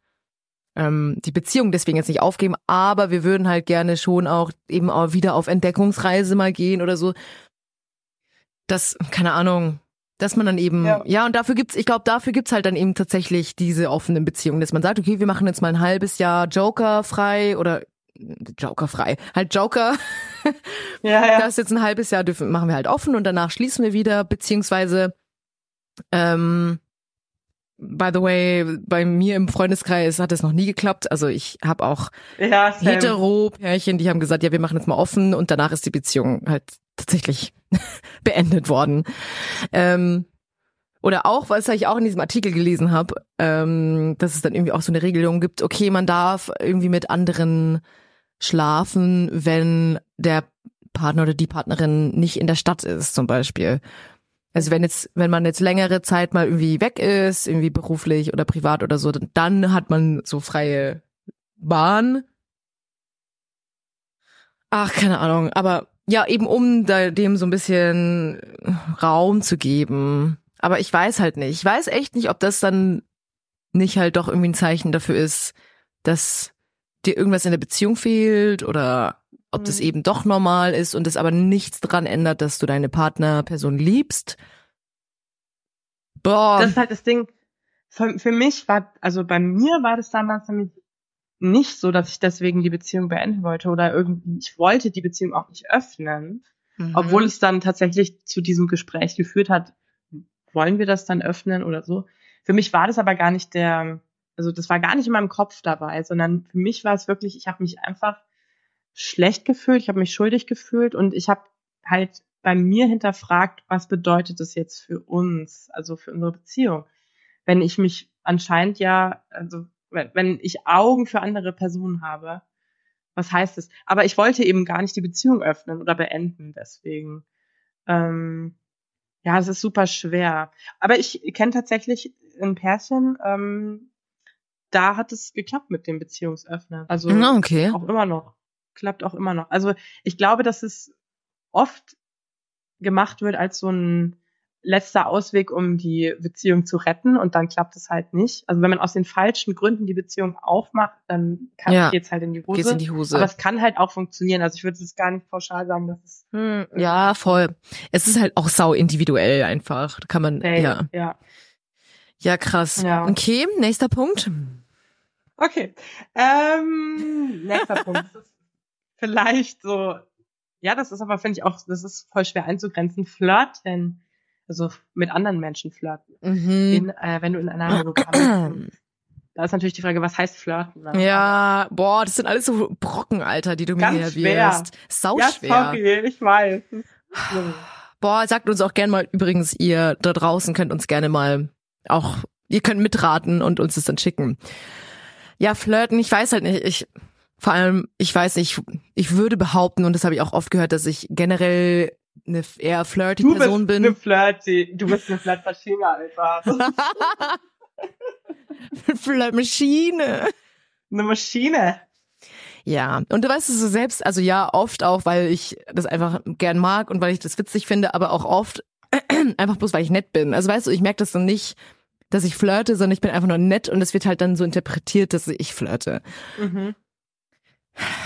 Speaker 1: ähm, die Beziehung deswegen jetzt nicht aufgeben, aber wir würden halt gerne schon auch eben auch wieder auf Entdeckungsreise mal gehen oder so. Das, keine Ahnung, dass man dann eben, ja,
Speaker 2: Ja.
Speaker 1: und dafür gibt's, ich glaube, dafür gibt's halt dann eben tatsächlich diese offenen Beziehungen, dass man sagt, okay, wir machen jetzt mal ein halbes Jahr Joker frei oder Joker frei, halt Joker.
Speaker 2: Ja, ja.
Speaker 1: Das ist jetzt ein halbes Jahr dürfen, machen wir halt offen und danach schließen wir wieder, beziehungsweise ähm, by the way, bei mir im Freundeskreis hat es noch nie geklappt. Also ich habe auch
Speaker 2: ja,
Speaker 1: hetero-Pärchen, die haben gesagt, ja, wir machen jetzt mal offen und danach ist die Beziehung halt tatsächlich beendet worden. Ähm, oder auch, was ich auch in diesem Artikel gelesen habe, ähm, dass es dann irgendwie auch so eine Regelung gibt, okay, man darf irgendwie mit anderen schlafen, wenn der Partner oder die Partnerin nicht in der Stadt ist, zum Beispiel. Also wenn jetzt, wenn man jetzt längere Zeit mal irgendwie weg ist, irgendwie beruflich oder privat oder so, dann hat man so freie Bahn. Ach, keine Ahnung, aber ja, eben um da dem so ein bisschen Raum zu geben. Aber ich weiß halt nicht. Ich weiß echt nicht, ob das dann nicht halt doch irgendwie ein Zeichen dafür ist, dass dir irgendwas in der Beziehung fehlt oder ob das
Speaker 2: Mhm.
Speaker 1: eben doch normal ist und es aber nichts dran ändert, dass du deine Partnerperson liebst. Boah.
Speaker 2: Das ist halt das Ding. Für, für mich war, also bei mir war das damals nämlich nicht so, dass ich deswegen die Beziehung beenden wollte oder irgendwie, ich wollte die Beziehung auch nicht öffnen,
Speaker 1: Mhm.
Speaker 2: obwohl es dann tatsächlich zu diesem Gespräch geführt hat, wollen wir das dann öffnen oder so. Für mich war das aber gar nicht der, also das war gar nicht in meinem Kopf dabei, sondern für mich war es wirklich, ich habe mich einfach schlecht gefühlt, ich habe mich schuldig gefühlt und ich habe halt bei mir hinterfragt, was bedeutet das jetzt für uns, also für unsere Beziehung. Wenn ich mich anscheinend ja, also wenn, ich Augen für andere Personen habe, was heißt das? Aber ich wollte eben gar nicht die Beziehung öffnen oder beenden, deswegen. Ähm, ja, es ist super schwer. Aber ich kenne tatsächlich ein Pärchen, ähm, da hat es geklappt mit dem Beziehungsöffnen. Also
Speaker 1: Na, okay.
Speaker 2: auch immer noch. Klappt auch immer noch. Also ich glaube, dass es oft gemacht wird als so ein letzter Ausweg, um die Beziehung zu retten und dann klappt es halt nicht. Also wenn man aus den falschen Gründen die Beziehung aufmacht, dann kann,
Speaker 1: Ja.
Speaker 2: geht's halt in die Hose.
Speaker 1: Geht's in die Hose.
Speaker 2: Aber es kann halt auch funktionieren. Also ich würde es gar nicht pauschal sagen, dass es
Speaker 1: Hm, ja, voll. Es ist halt auch sau individuell einfach. Da kann man,
Speaker 2: Hey,
Speaker 1: ja.
Speaker 2: ja.
Speaker 1: Ja, krass.
Speaker 2: Ja.
Speaker 1: Okay, nächster Punkt.
Speaker 2: Okay. Ähm, nächster Punkt. Das vielleicht so, ja, das ist aber, finde ich auch, das ist voll schwer einzugrenzen. Flirten. Also mit anderen Menschen flirten.
Speaker 1: Mhm.
Speaker 2: In, äh, wenn du in einer monogamen. Da ist natürlich die Frage, was heißt flirten? ne?
Speaker 1: Ja, boah, das sind alles so Brocken, Alter, die du mir
Speaker 2: Ganz
Speaker 1: hier
Speaker 2: schwer.
Speaker 1: wirst. Sau
Speaker 2: ja,
Speaker 1: schwer.
Speaker 2: sorry, ich weiß.
Speaker 1: Boah, sagt uns auch gerne mal, übrigens, ihr da draußen könnt uns gerne mal auch, ihr könnt mitraten und uns das dann schicken. Ja, flirten, ich weiß halt nicht, ich, vor allem, ich weiß nicht, ich würde behaupten, und das habe ich auch oft gehört, dass ich generell eine eher flirty
Speaker 2: Du
Speaker 1: Person
Speaker 2: bist
Speaker 1: bin.
Speaker 2: eine Flirty, du bist eine Flirtmaschine, Alter.
Speaker 1: Flirtmaschine.
Speaker 2: eine Maschine.
Speaker 1: Ja, und du weißt es so selbst, also ja, oft auch, weil ich das einfach gern mag und weil ich das witzig finde, aber auch oft einfach bloß, weil ich nett bin. Also weißt du, ich merke das dann nicht, dass ich flirte, sondern ich bin einfach nur nett und es wird halt dann so interpretiert, dass ich flirte.
Speaker 2: Mhm.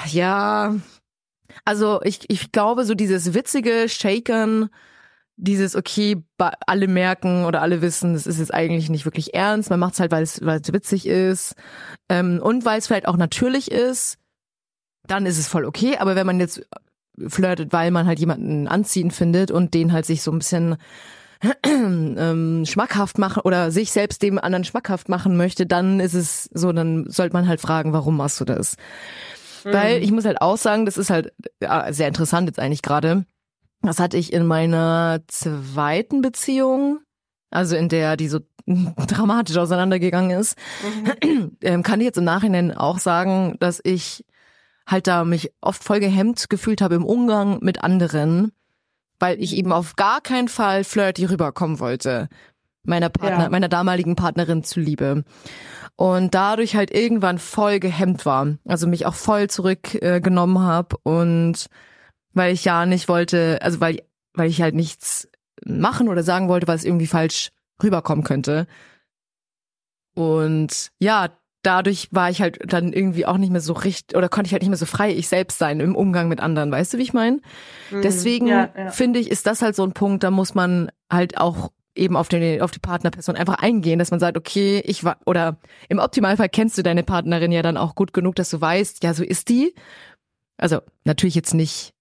Speaker 1: Ja, also ich, ich glaube, so dieses witzige Shakern, dieses, okay, alle merken oder alle wissen, das ist jetzt eigentlich nicht wirklich ernst, man macht es halt, weil es, weil es witzig ist. Ähm, und weil es vielleicht auch natürlich ist, dann ist es voll okay, aber wenn man jetzt flirtet, weil man halt jemanden anziehen findet und den halt sich so ein bisschen ähm, schmackhaft machen oder sich selbst dem anderen schmackhaft machen möchte, dann ist es so, dann sollte man halt fragen, warum machst du das? Weil ich muss halt auch sagen, das ist halt ja, sehr interessant jetzt eigentlich gerade. Das hatte ich in meiner zweiten Beziehung, also in der, die so dramatisch auseinandergegangen ist, ähm, kann ich jetzt im Nachhinein auch sagen, dass ich halt da mich oft voll gehemmt gefühlt habe im Umgang mit anderen, weil ich eben auf gar keinen Fall flirty rüberkommen wollte. Meiner Partner,
Speaker 2: Ja.
Speaker 1: meiner damaligen Partnerin zuliebe. Und dadurch halt irgendwann voll gehemmt war. Also mich auch voll zurückgenommen äh, habe und weil ich ja nicht wollte, also weil, weil ich halt nichts machen oder sagen wollte, was irgendwie falsch rüberkommen könnte. Und ja, dadurch war ich halt dann irgendwie auch nicht mehr so richtig oder konnte ich halt nicht mehr so frei ich selbst sein im Umgang mit anderen. Weißt du, wie ich meine?
Speaker 2: Mhm.
Speaker 1: Deswegen
Speaker 2: Ja, ja.
Speaker 1: finde ich, ist das halt so ein Punkt, da muss man halt auch eben auf den auf die Partnerperson einfach eingehen, dass man sagt, okay, ich war oder im Optimalfall kennst du deine Partnerin ja dann auch gut genug, dass du weißt, ja, so ist die. Also natürlich jetzt nicht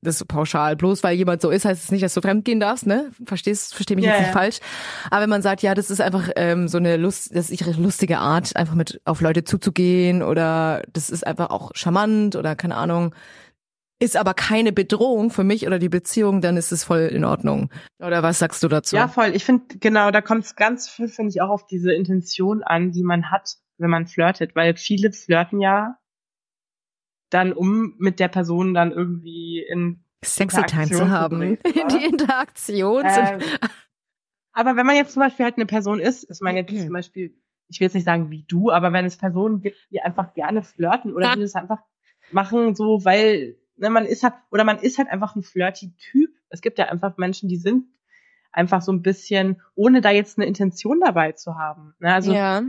Speaker 1: das ist so pauschal. Bloß weil jemand so ist, heißt es nicht, dass du fremdgehen darfst, ne? Verstehst, versteh mich
Speaker 2: Ja,
Speaker 1: jetzt nicht
Speaker 2: ja.
Speaker 1: falsch. Aber wenn man sagt, ja, das ist einfach ähm, so eine Lust, das ist ihre lustige Art, einfach mit auf Leute zuzugehen oder das ist einfach auch charmant oder keine Ahnung, ist aber keine Bedrohung für mich oder die Beziehung, dann ist es voll in Ordnung. Oder was sagst du dazu?
Speaker 2: Ja, voll. Ich finde, genau, da kommt es ganz viel, finde ich, auch auf diese Intention an, die man hat, wenn man flirtet. Weil viele flirten ja dann, um mit der Person dann irgendwie in
Speaker 1: Sexy Time zu
Speaker 2: zu
Speaker 1: haben.
Speaker 2: bringen, oder?
Speaker 1: Die Interaktion.
Speaker 2: Ähm, aber wenn man jetzt zum Beispiel halt eine Person ist, ich meine jetzt zum Beispiel, ich will jetzt nicht sagen wie du, aber wenn es Personen gibt, die einfach gerne flirten oder die das einfach machen, so weil ne, man ist halt oder man ist halt einfach ein flirty Typ. Es gibt ja einfach Menschen, die sind einfach so ein bisschen, ohne da jetzt eine Intention dabei zu haben. Ne? Also
Speaker 1: ja.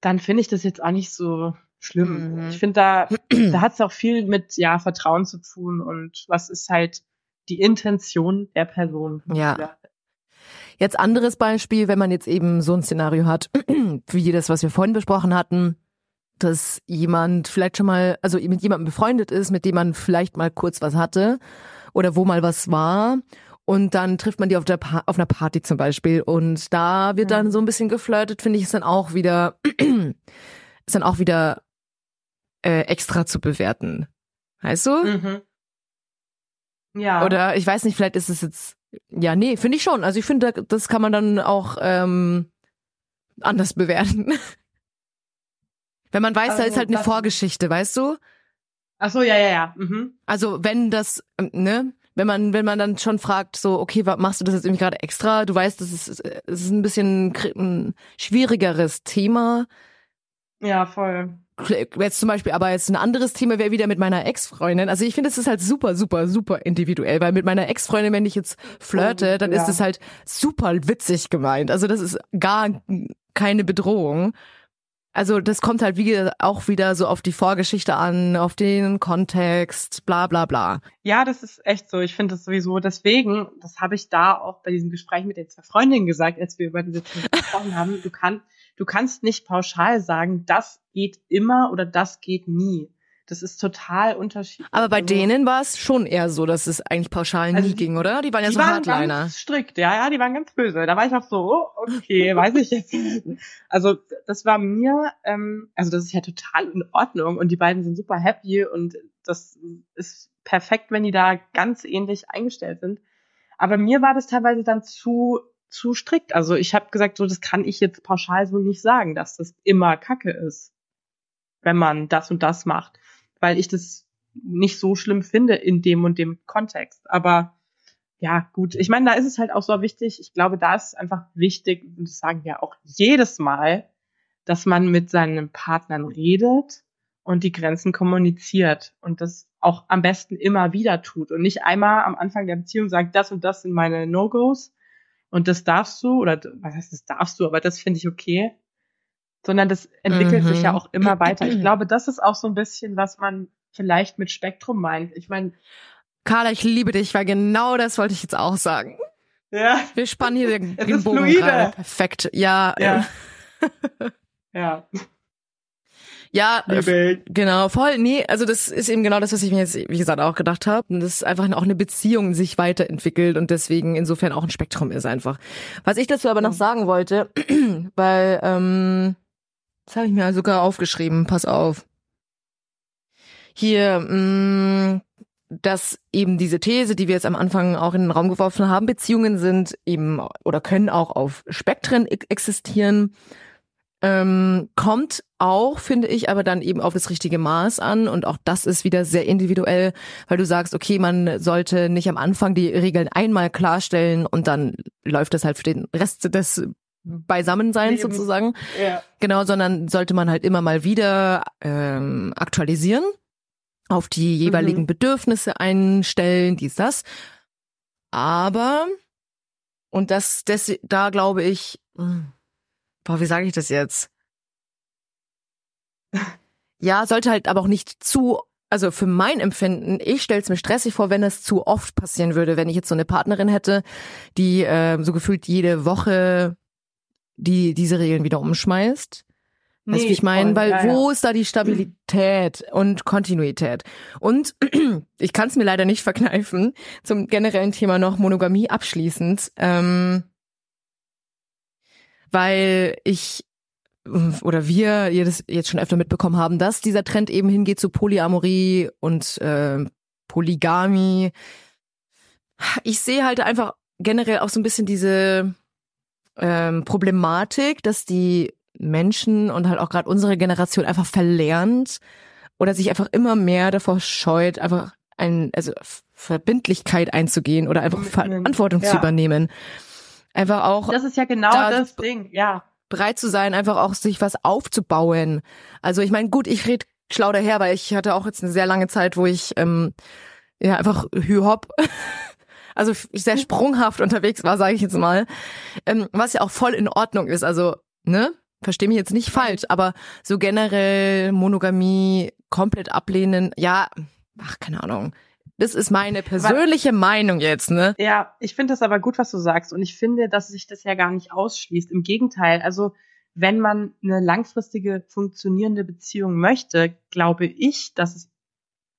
Speaker 2: dann finde ich das jetzt auch nicht so schlimm.
Speaker 1: Mhm.
Speaker 2: Ich finde, da, da hat es auch viel mit ja Vertrauen zu tun und was ist halt die Intention der Person.
Speaker 1: Ja. Jetzt anderes Beispiel, wenn man jetzt eben so ein Szenario hat, wie das, was wir vorhin besprochen hatten, dass jemand vielleicht schon mal, also mit jemandem befreundet ist, mit dem man vielleicht mal kurz was hatte oder wo mal was war. Und dann trifft man die auf, der pa auf einer Party zum Beispiel. Und da wird dann
Speaker 2: Mhm.
Speaker 1: so ein bisschen geflirtet, finde ich, ist dann auch wieder, ist dann auch wieder äh, extra zu bewerten. Weißt du?
Speaker 2: Mhm. Ja.
Speaker 1: Oder ich weiß nicht, vielleicht ist es jetzt. Ja, nee, finde ich schon. Also ich finde, das kann man dann auch ähm, anders bewerten. Wenn man weiß, da
Speaker 2: Also
Speaker 1: ist halt eine Vorgeschichte, weißt du?
Speaker 2: Ach so, ja, ja, ja. Mhm.
Speaker 1: Also wenn das, ähm, ne, wenn man, wenn man dann schon fragt, so, okay, wa- machst du das jetzt irgendwie gerade extra? Du weißt, das ist, es ist ein bisschen ein schwierigeres Thema.
Speaker 2: Ja, voll.
Speaker 1: Jetzt zum Beispiel, aber jetzt ein anderes Thema wäre wieder mit meiner Ex-Freundin. Also ich finde, es ist halt super, super, super individuell, weil mit meiner Ex-Freundin, wenn ich jetzt flirte, dann
Speaker 2: ja.
Speaker 1: ist es halt super witzig gemeint. Also das ist gar keine Bedrohung. Also das kommt halt wie auch wieder so auf die Vorgeschichte an, auf den Kontext, bla bla bla.
Speaker 2: Ja, das ist echt so. Ich finde das sowieso. Deswegen, das habe ich da auch bei diesem Gespräch mit den zwei Freundinnen gesagt, als wir über diese Themen gesprochen haben. Du, kann, du kannst nicht pauschal sagen, das geht immer oder das geht nie. Das ist total unterschiedlich.
Speaker 1: Aber bei
Speaker 2: Also-
Speaker 1: denen war es schon eher so, dass es eigentlich pauschal nie
Speaker 2: Also
Speaker 1: ging, oder? Die waren ja
Speaker 2: die
Speaker 1: so
Speaker 2: waren
Speaker 1: Hardliner.
Speaker 2: ganz strikt, ja, ja, die waren ganz böse. Da war ich auch so, oh, okay, weiß ich jetzt. Also das war mir, ähm, also das ist ja total in Ordnung und die beiden sind super happy und das ist perfekt, wenn die da ganz ähnlich eingestellt sind. Aber mir war das teilweise dann zu zu strikt. Also ich habe gesagt, so das kann ich jetzt pauschal so nicht sagen, dass das immer Kacke ist, wenn man das und das macht, weil ich das nicht so schlimm finde in dem und dem Kontext. Aber ja, gut. Ich meine, da ist es halt auch so wichtig. Ich glaube, da ist es einfach wichtig, und das sagen wir auch jedes Mal, dass man mit seinen Partnern redet und die Grenzen kommuniziert und das auch am besten immer wieder tut und nicht einmal am Anfang der Beziehung sagt, das und das sind meine No-Gos und das darfst du oder was heißt das darfst du, aber das finde ich okay, sondern das entwickelt
Speaker 1: Mhm.
Speaker 2: sich ja auch immer weiter. Ich glaube, das ist auch so ein bisschen, was man vielleicht mit Spektrum meint. Ich meine,
Speaker 1: Carla, ich liebe dich, weil genau das wollte ich jetzt auch sagen.
Speaker 2: ja,
Speaker 1: Wir spannen hier den,
Speaker 2: Es
Speaker 1: den
Speaker 2: ist
Speaker 1: Bogen
Speaker 2: fluide.
Speaker 1: gerade. Perfekt. Ja,
Speaker 2: ja. Ja,
Speaker 1: ja, äh, genau, voll. Nee, also das ist eben genau das, was ich mir jetzt, wie gesagt, auch gedacht habe. Und das ist einfach auch eine Beziehung sich weiterentwickelt und deswegen insofern auch ein Spektrum ist einfach. Was ich dazu aber noch sagen wollte, weil, ähm, das habe ich mir sogar aufgeschrieben, pass auf. Hier, mh, dass eben diese These, die wir jetzt am Anfang auch in den Raum geworfen haben, Beziehungen sind eben oder können auch auf Spektren e- existieren. Ähm, kommt auch, finde ich, aber dann eben auf das richtige Maß an und auch das ist wieder sehr individuell, weil du sagst, okay, man sollte nicht am Anfang die Regeln einmal klarstellen und dann läuft das halt für den Rest des Beisammenseins
Speaker 2: Lebens.
Speaker 1: sozusagen.
Speaker 2: Ja.
Speaker 1: Genau, sondern sollte man halt immer mal wieder ähm, aktualisieren, auf die jeweiligen
Speaker 2: Mhm.
Speaker 1: Bedürfnisse einstellen, dies, das. Aber, und das, das da glaube ich, hm, boah, wie sage ich das jetzt? ja, sollte halt aber auch nicht zu, also für mein Empfinden, ich stelle es mir stressig vor, wenn es zu oft passieren würde, wenn ich jetzt so eine Partnerin hätte, die äh, so gefühlt jede Woche die diese Regeln wieder umschmeißt. Weißt du, ich meine? Weil
Speaker 2: ja,
Speaker 1: wo
Speaker 2: ja.
Speaker 1: ist da die Stabilität und Kontinuität? Und ich kann es mir leider nicht verkneifen, zum generellen Thema noch Monogamie abschließend, ähm, weil ich oder wir jedes, jetzt schon öfter mitbekommen haben, dass dieser Trend eben hingeht zu Polyamorie und äh, Polygamie. Ich sehe halt einfach generell auch so ein bisschen diese ähm, Problematik, dass die Menschen und halt auch gerade unsere Generation einfach verlernt oder sich einfach immer mehr davor scheut, einfach ein, also Verbindlichkeit einzugehen oder einfach Verantwortung
Speaker 2: ja.
Speaker 1: zu übernehmen. Einfach auch
Speaker 2: Das ist ja genau
Speaker 1: da-
Speaker 2: das Ding, ja.
Speaker 1: bereit zu sein, einfach auch sich was aufzubauen. Also ich meine, gut, ich rede schlau daher, weil ich hatte auch jetzt eine sehr lange Zeit, wo ich ähm, ja einfach hü-hop, also sehr sprunghaft unterwegs war, sage ich jetzt mal, ähm, was ja auch voll in Ordnung ist. Also ne, verstehe mich jetzt nicht falsch, aber so generell Monogamie komplett ablehnen, ja, ach keine Ahnung. Das ist meine persönliche Meinung jetzt, ne?
Speaker 2: Ja, ich finde das aber gut, was du sagst. Und ich finde, dass sich das ja gar nicht ausschließt. Im Gegenteil, also wenn man eine langfristige funktionierende Beziehung möchte, glaube ich, dass es,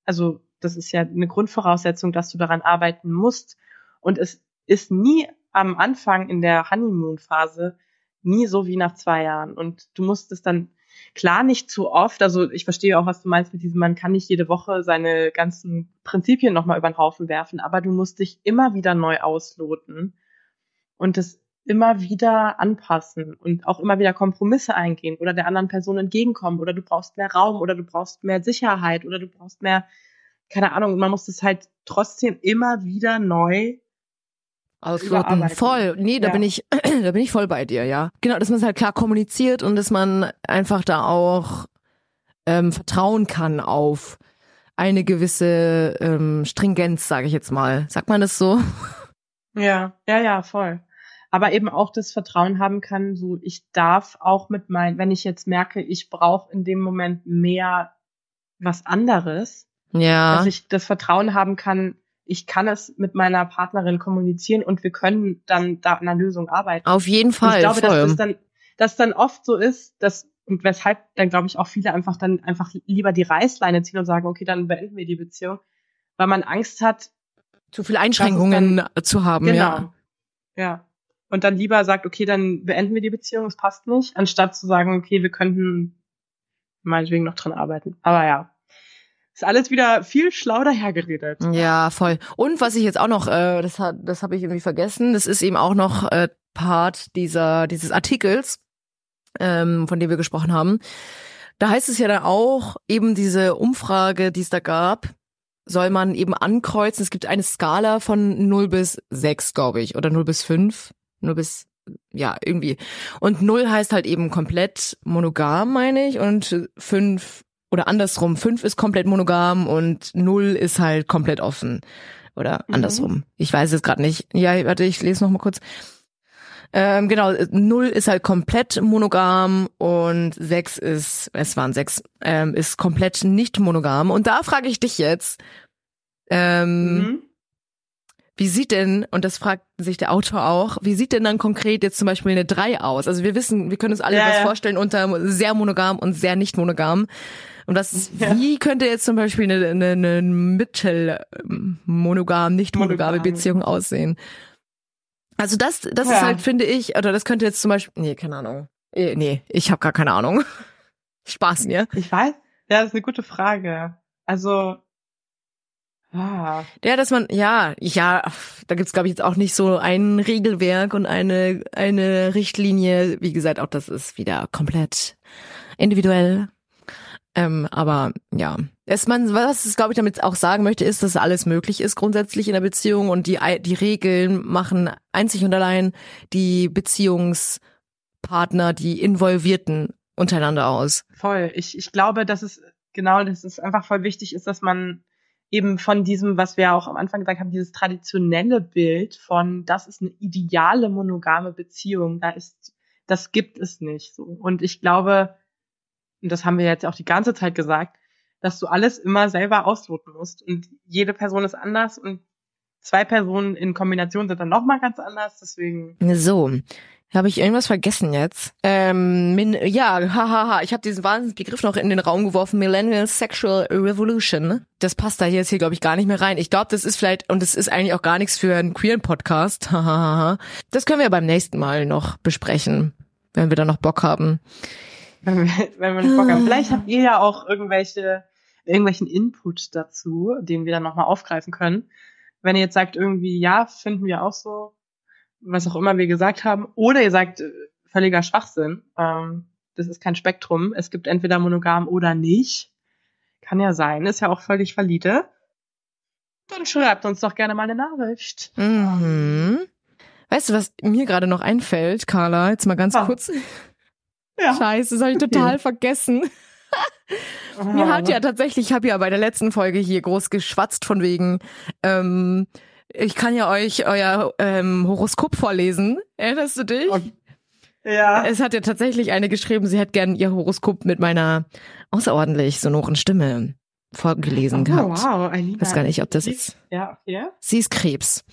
Speaker 2: also das ist ja eine Grundvoraussetzung, dass du daran arbeiten musst. Und es ist nie am Anfang in der Honeymoon-Phase nie so wie nach zwei Jahren. Und du musst es dann klar nicht zu oft, also ich verstehe auch, was du meinst mit diesem, man kann nicht jede Woche seine ganzen Prinzipien nochmal über den Haufen werfen, aber du musst dich immer wieder neu ausloten und es immer wieder anpassen und auch immer wieder Kompromisse eingehen oder der anderen Person entgegenkommen oder du brauchst mehr Raum oder du brauchst mehr Sicherheit oder du brauchst mehr, keine Ahnung, man muss das halt trotzdem immer wieder neu
Speaker 1: Ausloten. Voll. Nee, da
Speaker 2: Ja.
Speaker 1: bin ich, da bin ich voll bei dir, ja. Genau, dass man es halt klar kommuniziert und dass man einfach da auch ähm, vertrauen kann auf eine gewisse ähm, Stringenz, sage ich jetzt mal. Sagt man das so?
Speaker 2: Ja, ja, ja, voll. Aber eben auch das Vertrauen haben kann, so ich darf auch mit meinen, wenn ich jetzt merke, ich brauche in dem Moment mehr was anderes,
Speaker 1: Ja.
Speaker 2: dass ich das Vertrauen haben kann, ich kann es mit meiner Partnerin kommunizieren und wir können dann da an einer Lösung arbeiten.
Speaker 1: Auf jeden
Speaker 2: Und
Speaker 1: Fall.
Speaker 2: ich glaube, dass
Speaker 1: voll.
Speaker 2: das dann, dass dann oft so ist, dass und weshalb dann glaube ich auch viele einfach dann einfach lieber die Reißleine ziehen und sagen, okay, dann beenden wir die Beziehung, weil man Angst hat,
Speaker 1: Zu viele Einschränkungen zu haben,
Speaker 2: Genau.
Speaker 1: ja.
Speaker 2: Ja. Und dann lieber sagt, okay, dann beenden wir die Beziehung, es passt nicht, anstatt zu sagen, okay, wir könnten meinetwegen noch dran arbeiten. Aber ja. Ist alles wieder viel schlau dahergeredet.
Speaker 1: Ja, voll. Und was ich jetzt auch noch, äh, das hat, das habe ich irgendwie vergessen, das ist eben auch noch äh, Part dieser dieses Artikels, ähm, von dem wir gesprochen haben. Da heißt es ja dann auch eben diese Umfrage, die es da gab, soll man eben ankreuzen. Es gibt eine Skala von 0 bis 6, glaube ich, oder 0 bis 5, 0 bis ja, irgendwie. Und 0 heißt halt eben komplett monogam, meine ich, und 5 oder andersrum, 5 ist komplett monogam und 0 ist halt komplett offen. Oder
Speaker 2: Mhm.
Speaker 1: andersrum. Ich weiß es gerade nicht. Ja, warte, ich lese noch mal kurz. Ähm, genau, null ist halt komplett monogam und sechs ist, es waren sechs, ähm, ist komplett nicht monogam. Und da frage ich dich jetzt, ähm,
Speaker 2: Mhm.
Speaker 1: Wie sieht denn, und das fragt sich der Autor auch, wie sieht denn dann konkret jetzt zum Beispiel eine drei aus? Also wir wissen, wir können uns alle
Speaker 2: Ja,
Speaker 1: was
Speaker 2: ja.
Speaker 1: vorstellen unter sehr monogam und sehr nicht monogam. Und was,
Speaker 2: Ja.
Speaker 1: wie könnte jetzt zum Beispiel eine, eine, eine mittel-monogam, nicht monogame
Speaker 2: Monogam.
Speaker 1: Beziehung aussehen? Also das, das ist halt, finde ich, oder das könnte jetzt zum Beispiel, nee, keine Ahnung. Eh, Nee, ich habe gar keine Ahnung. Spaß mir.
Speaker 2: Ich weiß, ja, das ist eine gute Frage. Also, ah,
Speaker 1: Ja, dass man, ja, ja, da gibt's glaube ich jetzt auch nicht so ein Regelwerk und eine, eine Richtlinie. Wie gesagt, auch das ist wieder komplett individuell. Ähm, aber ja, es man, was es glaube ich damit auch sagen möchte, ist, dass alles möglich ist grundsätzlich in der Beziehung und die, die Regeln machen einzig und allein die Beziehungspartner, die Involvierten untereinander aus.
Speaker 2: voll. Ich, ich glaube, dass es genau, dass es einfach voll wichtig ist, dass man eben von diesem, was wir auch am Anfang gesagt haben, dieses traditionelle Bild von, das ist eine ideale monogame Beziehung, da ist, das gibt es nicht so. Und ich glaube, und das haben wir jetzt auch die ganze Zeit gesagt, dass du alles immer selber ausloten musst und jede Person ist anders und zwei Personen in Kombination sind dann nochmal ganz anders, deswegen.
Speaker 1: So. Habe ich irgendwas vergessen jetzt? Ähm, min, ja, hahaha, ha, ha. ich habe diesen Wahnsinnsbegriff noch in den Raum geworfen, Millennial Sexual Revolution. Das passt da jetzt hier, glaube ich, gar nicht mehr rein. Ich glaube, das ist vielleicht, und das ist eigentlich auch gar nichts für einen queeren Podcast. Hahaha. das können wir beim nächsten Mal noch besprechen, wenn wir da noch Bock haben.
Speaker 2: Wenn wir, wenn wir nicht Bock haben. Vielleicht habt ihr ja auch irgendwelche, irgendwelchen Input dazu, den wir dann nochmal aufgreifen können. Wenn ihr jetzt sagt, irgendwie, ja, finden wir auch so, was auch immer wir gesagt haben, oder ihr sagt äh, völliger Schwachsinn. Ähm, das ist kein Spektrum. Es gibt entweder monogam oder nicht. Kann ja sein, ist ja auch völlig valide. Dann schreibt uns doch gerne mal eine Nachricht.
Speaker 1: Mhm. Weißt du, was mir gerade noch einfällt, Carla? Jetzt mal ganz
Speaker 2: Ah.
Speaker 1: kurz.
Speaker 2: Ja.
Speaker 1: Scheiße, das habe ich total
Speaker 2: Okay.
Speaker 1: vergessen. Mir hat ja tatsächlich, ich habe ja bei der letzten Folge hier groß geschwatzt von wegen, ähm, ich kann ja euch euer ähm, Horoskop vorlesen. Erinnerst du dich?
Speaker 2: Und- Ja.
Speaker 1: Es hat ja tatsächlich eine geschrieben, sie hätte gern ihr Horoskop mit meiner außerordentlich sonoren Stimme vorgelesen
Speaker 2: Oh,
Speaker 1: gehabt.
Speaker 2: wow, Alina.
Speaker 1: Weiß gar nicht, ob das jetzt.
Speaker 2: Ja, okay.
Speaker 1: Sie ist Krebs.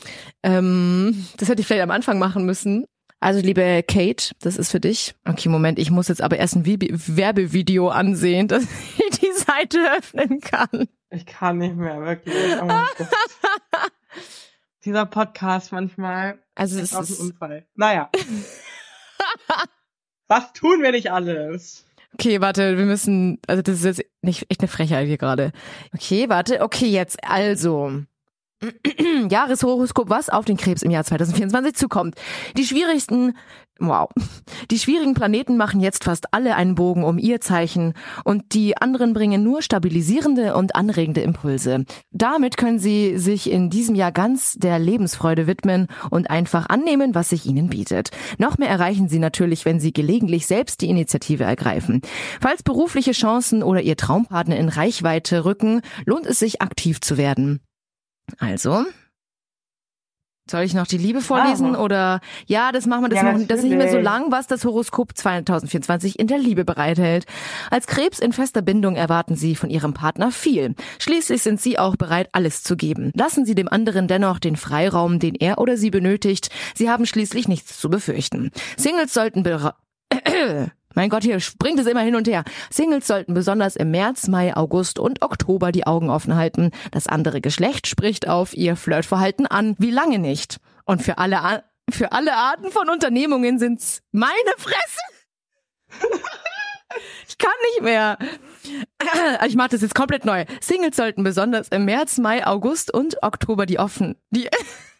Speaker 1: Ähm, das hätte ich vielleicht am Anfang machen müssen. Also liebe Kate, das ist für dich. Okay, Moment, ich muss jetzt aber erst ein Werbevideo ansehen, dass ich die Seite öffnen kann.
Speaker 2: Ich kann nicht mehr, wirklich. Oh. Dieser Podcast manchmal
Speaker 1: Also
Speaker 2: ist
Speaker 1: es
Speaker 2: auch ein
Speaker 1: ist,
Speaker 2: Unfall. Naja. Was tun wir nicht alles?
Speaker 1: okay, warte, wir müssen, also das ist jetzt nicht echt eine Frechheit hier gerade. Okay, warte, okay, jetzt also. Jahreshoroskop, was auf den Krebs im Jahr 2024 zukommt. Die schwierigsten, wow, die schwierigen Planeten machen jetzt fast alle einen Bogen um ihr Zeichen und die anderen bringen nur stabilisierende und anregende Impulse. Damit können sie sich in diesem Jahr ganz der Lebensfreude widmen und einfach annehmen, was sich ihnen bietet. Noch mehr erreichen sie natürlich, wenn sie gelegentlich selbst die Initiative ergreifen. Falls berufliche Chancen oder ihr Traumpartner in Reichweite rücken, lohnt es sich aktiv zu werden. Also, soll ich noch die Liebe vorlesen
Speaker 2: Ah.
Speaker 1: oder ja, das machen wir das
Speaker 2: Ja,
Speaker 1: noch, das ist nicht mehr so lang, was das Horoskop 2024 in der Liebe bereithält. Als Krebs in fester Bindung erwarten Sie von Ihrem Partner viel. Schließlich sind Sie auch bereit, alles zu geben. Lassen Sie dem anderen dennoch den Freiraum, den er oder sie benötigt. Sie haben schließlich nichts zu befürchten. Singles sollten mein Gott, hier springt es immer hin und her. Singles sollten besonders im März, Mai, August und Oktober die Augen offen halten. Das andere Geschlecht spricht auf ihr Flirtverhalten an. Wie lange nicht? Und für alle, A- für alle Arten von Unternehmungen sind's meine Fresse. Ich kann nicht mehr. Ich mache das jetzt komplett neu. Singles sollten besonders im März, Mai, August und Oktober die offen. Die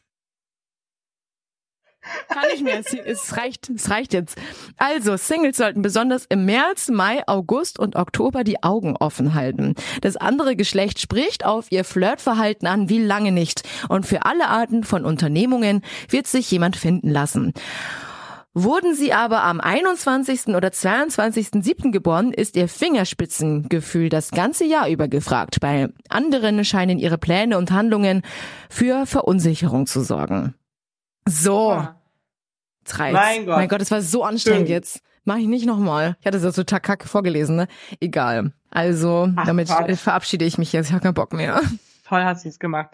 Speaker 1: kann nicht mehr. Es reicht. Es reicht jetzt. Also Singles sollten besonders im März, Mai, August und Oktober die Augen offen halten. Das andere Geschlecht spricht auf ihr Flirtverhalten an, wie lange nicht. Und für alle Arten von Unternehmungen wird sich jemand finden lassen. Wurden sie aber am 21. oder 22.07. geboren, ist ihr Fingerspitzengefühl das ganze Jahr über gefragt. Bei anderen scheinen ihre Pläne und Handlungen für Verunsicherung zu sorgen. So, jetzt reicht's.
Speaker 2: Mein Gott.
Speaker 1: mein Gott, das war so anstrengend
Speaker 2: Schön.
Speaker 1: jetzt. Mach ich nicht nochmal. Ich hatte das total kacke vorgelesen, ne? Egal. Also,
Speaker 2: Ach,
Speaker 1: damit
Speaker 2: Quatsch.
Speaker 1: äh, verabschiede ich mich jetzt. Ich habe keinen Bock mehr.
Speaker 2: Toll hat sie es gemacht.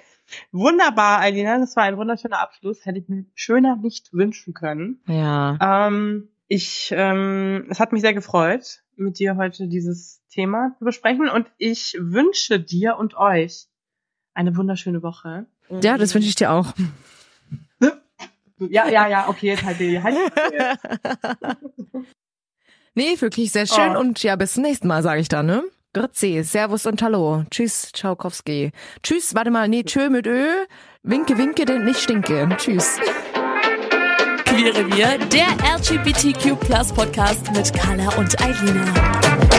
Speaker 2: Wunderbar, Alina. Das war ein wunderschöner Abschluss. Hätte ich mir schöner nicht wünschen können.
Speaker 1: Ja.
Speaker 2: Ähm, ich, ähm, es hat mich sehr gefreut, mit dir heute dieses Thema zu besprechen. Und ich wünsche dir und euch eine wunderschöne Woche.
Speaker 1: Ja, das wünsche ich dir auch.
Speaker 2: Ja, ja, ja, okay, jetzt halt die halt
Speaker 1: Nee, wirklich sehr schön.
Speaker 2: Oh.
Speaker 1: Und ja, bis zum nächsten Mal, sage ich dann, ne? Grüezi, Servus und Hallo. Tschüss, Tschaukowski. Tschüss, warte mal, nee, tschö mit Ö. Winke, winke, denn nicht stinke. Tschüss.
Speaker 3: Queere wir, der LGBTQ Podcast mit Carla und Eilina.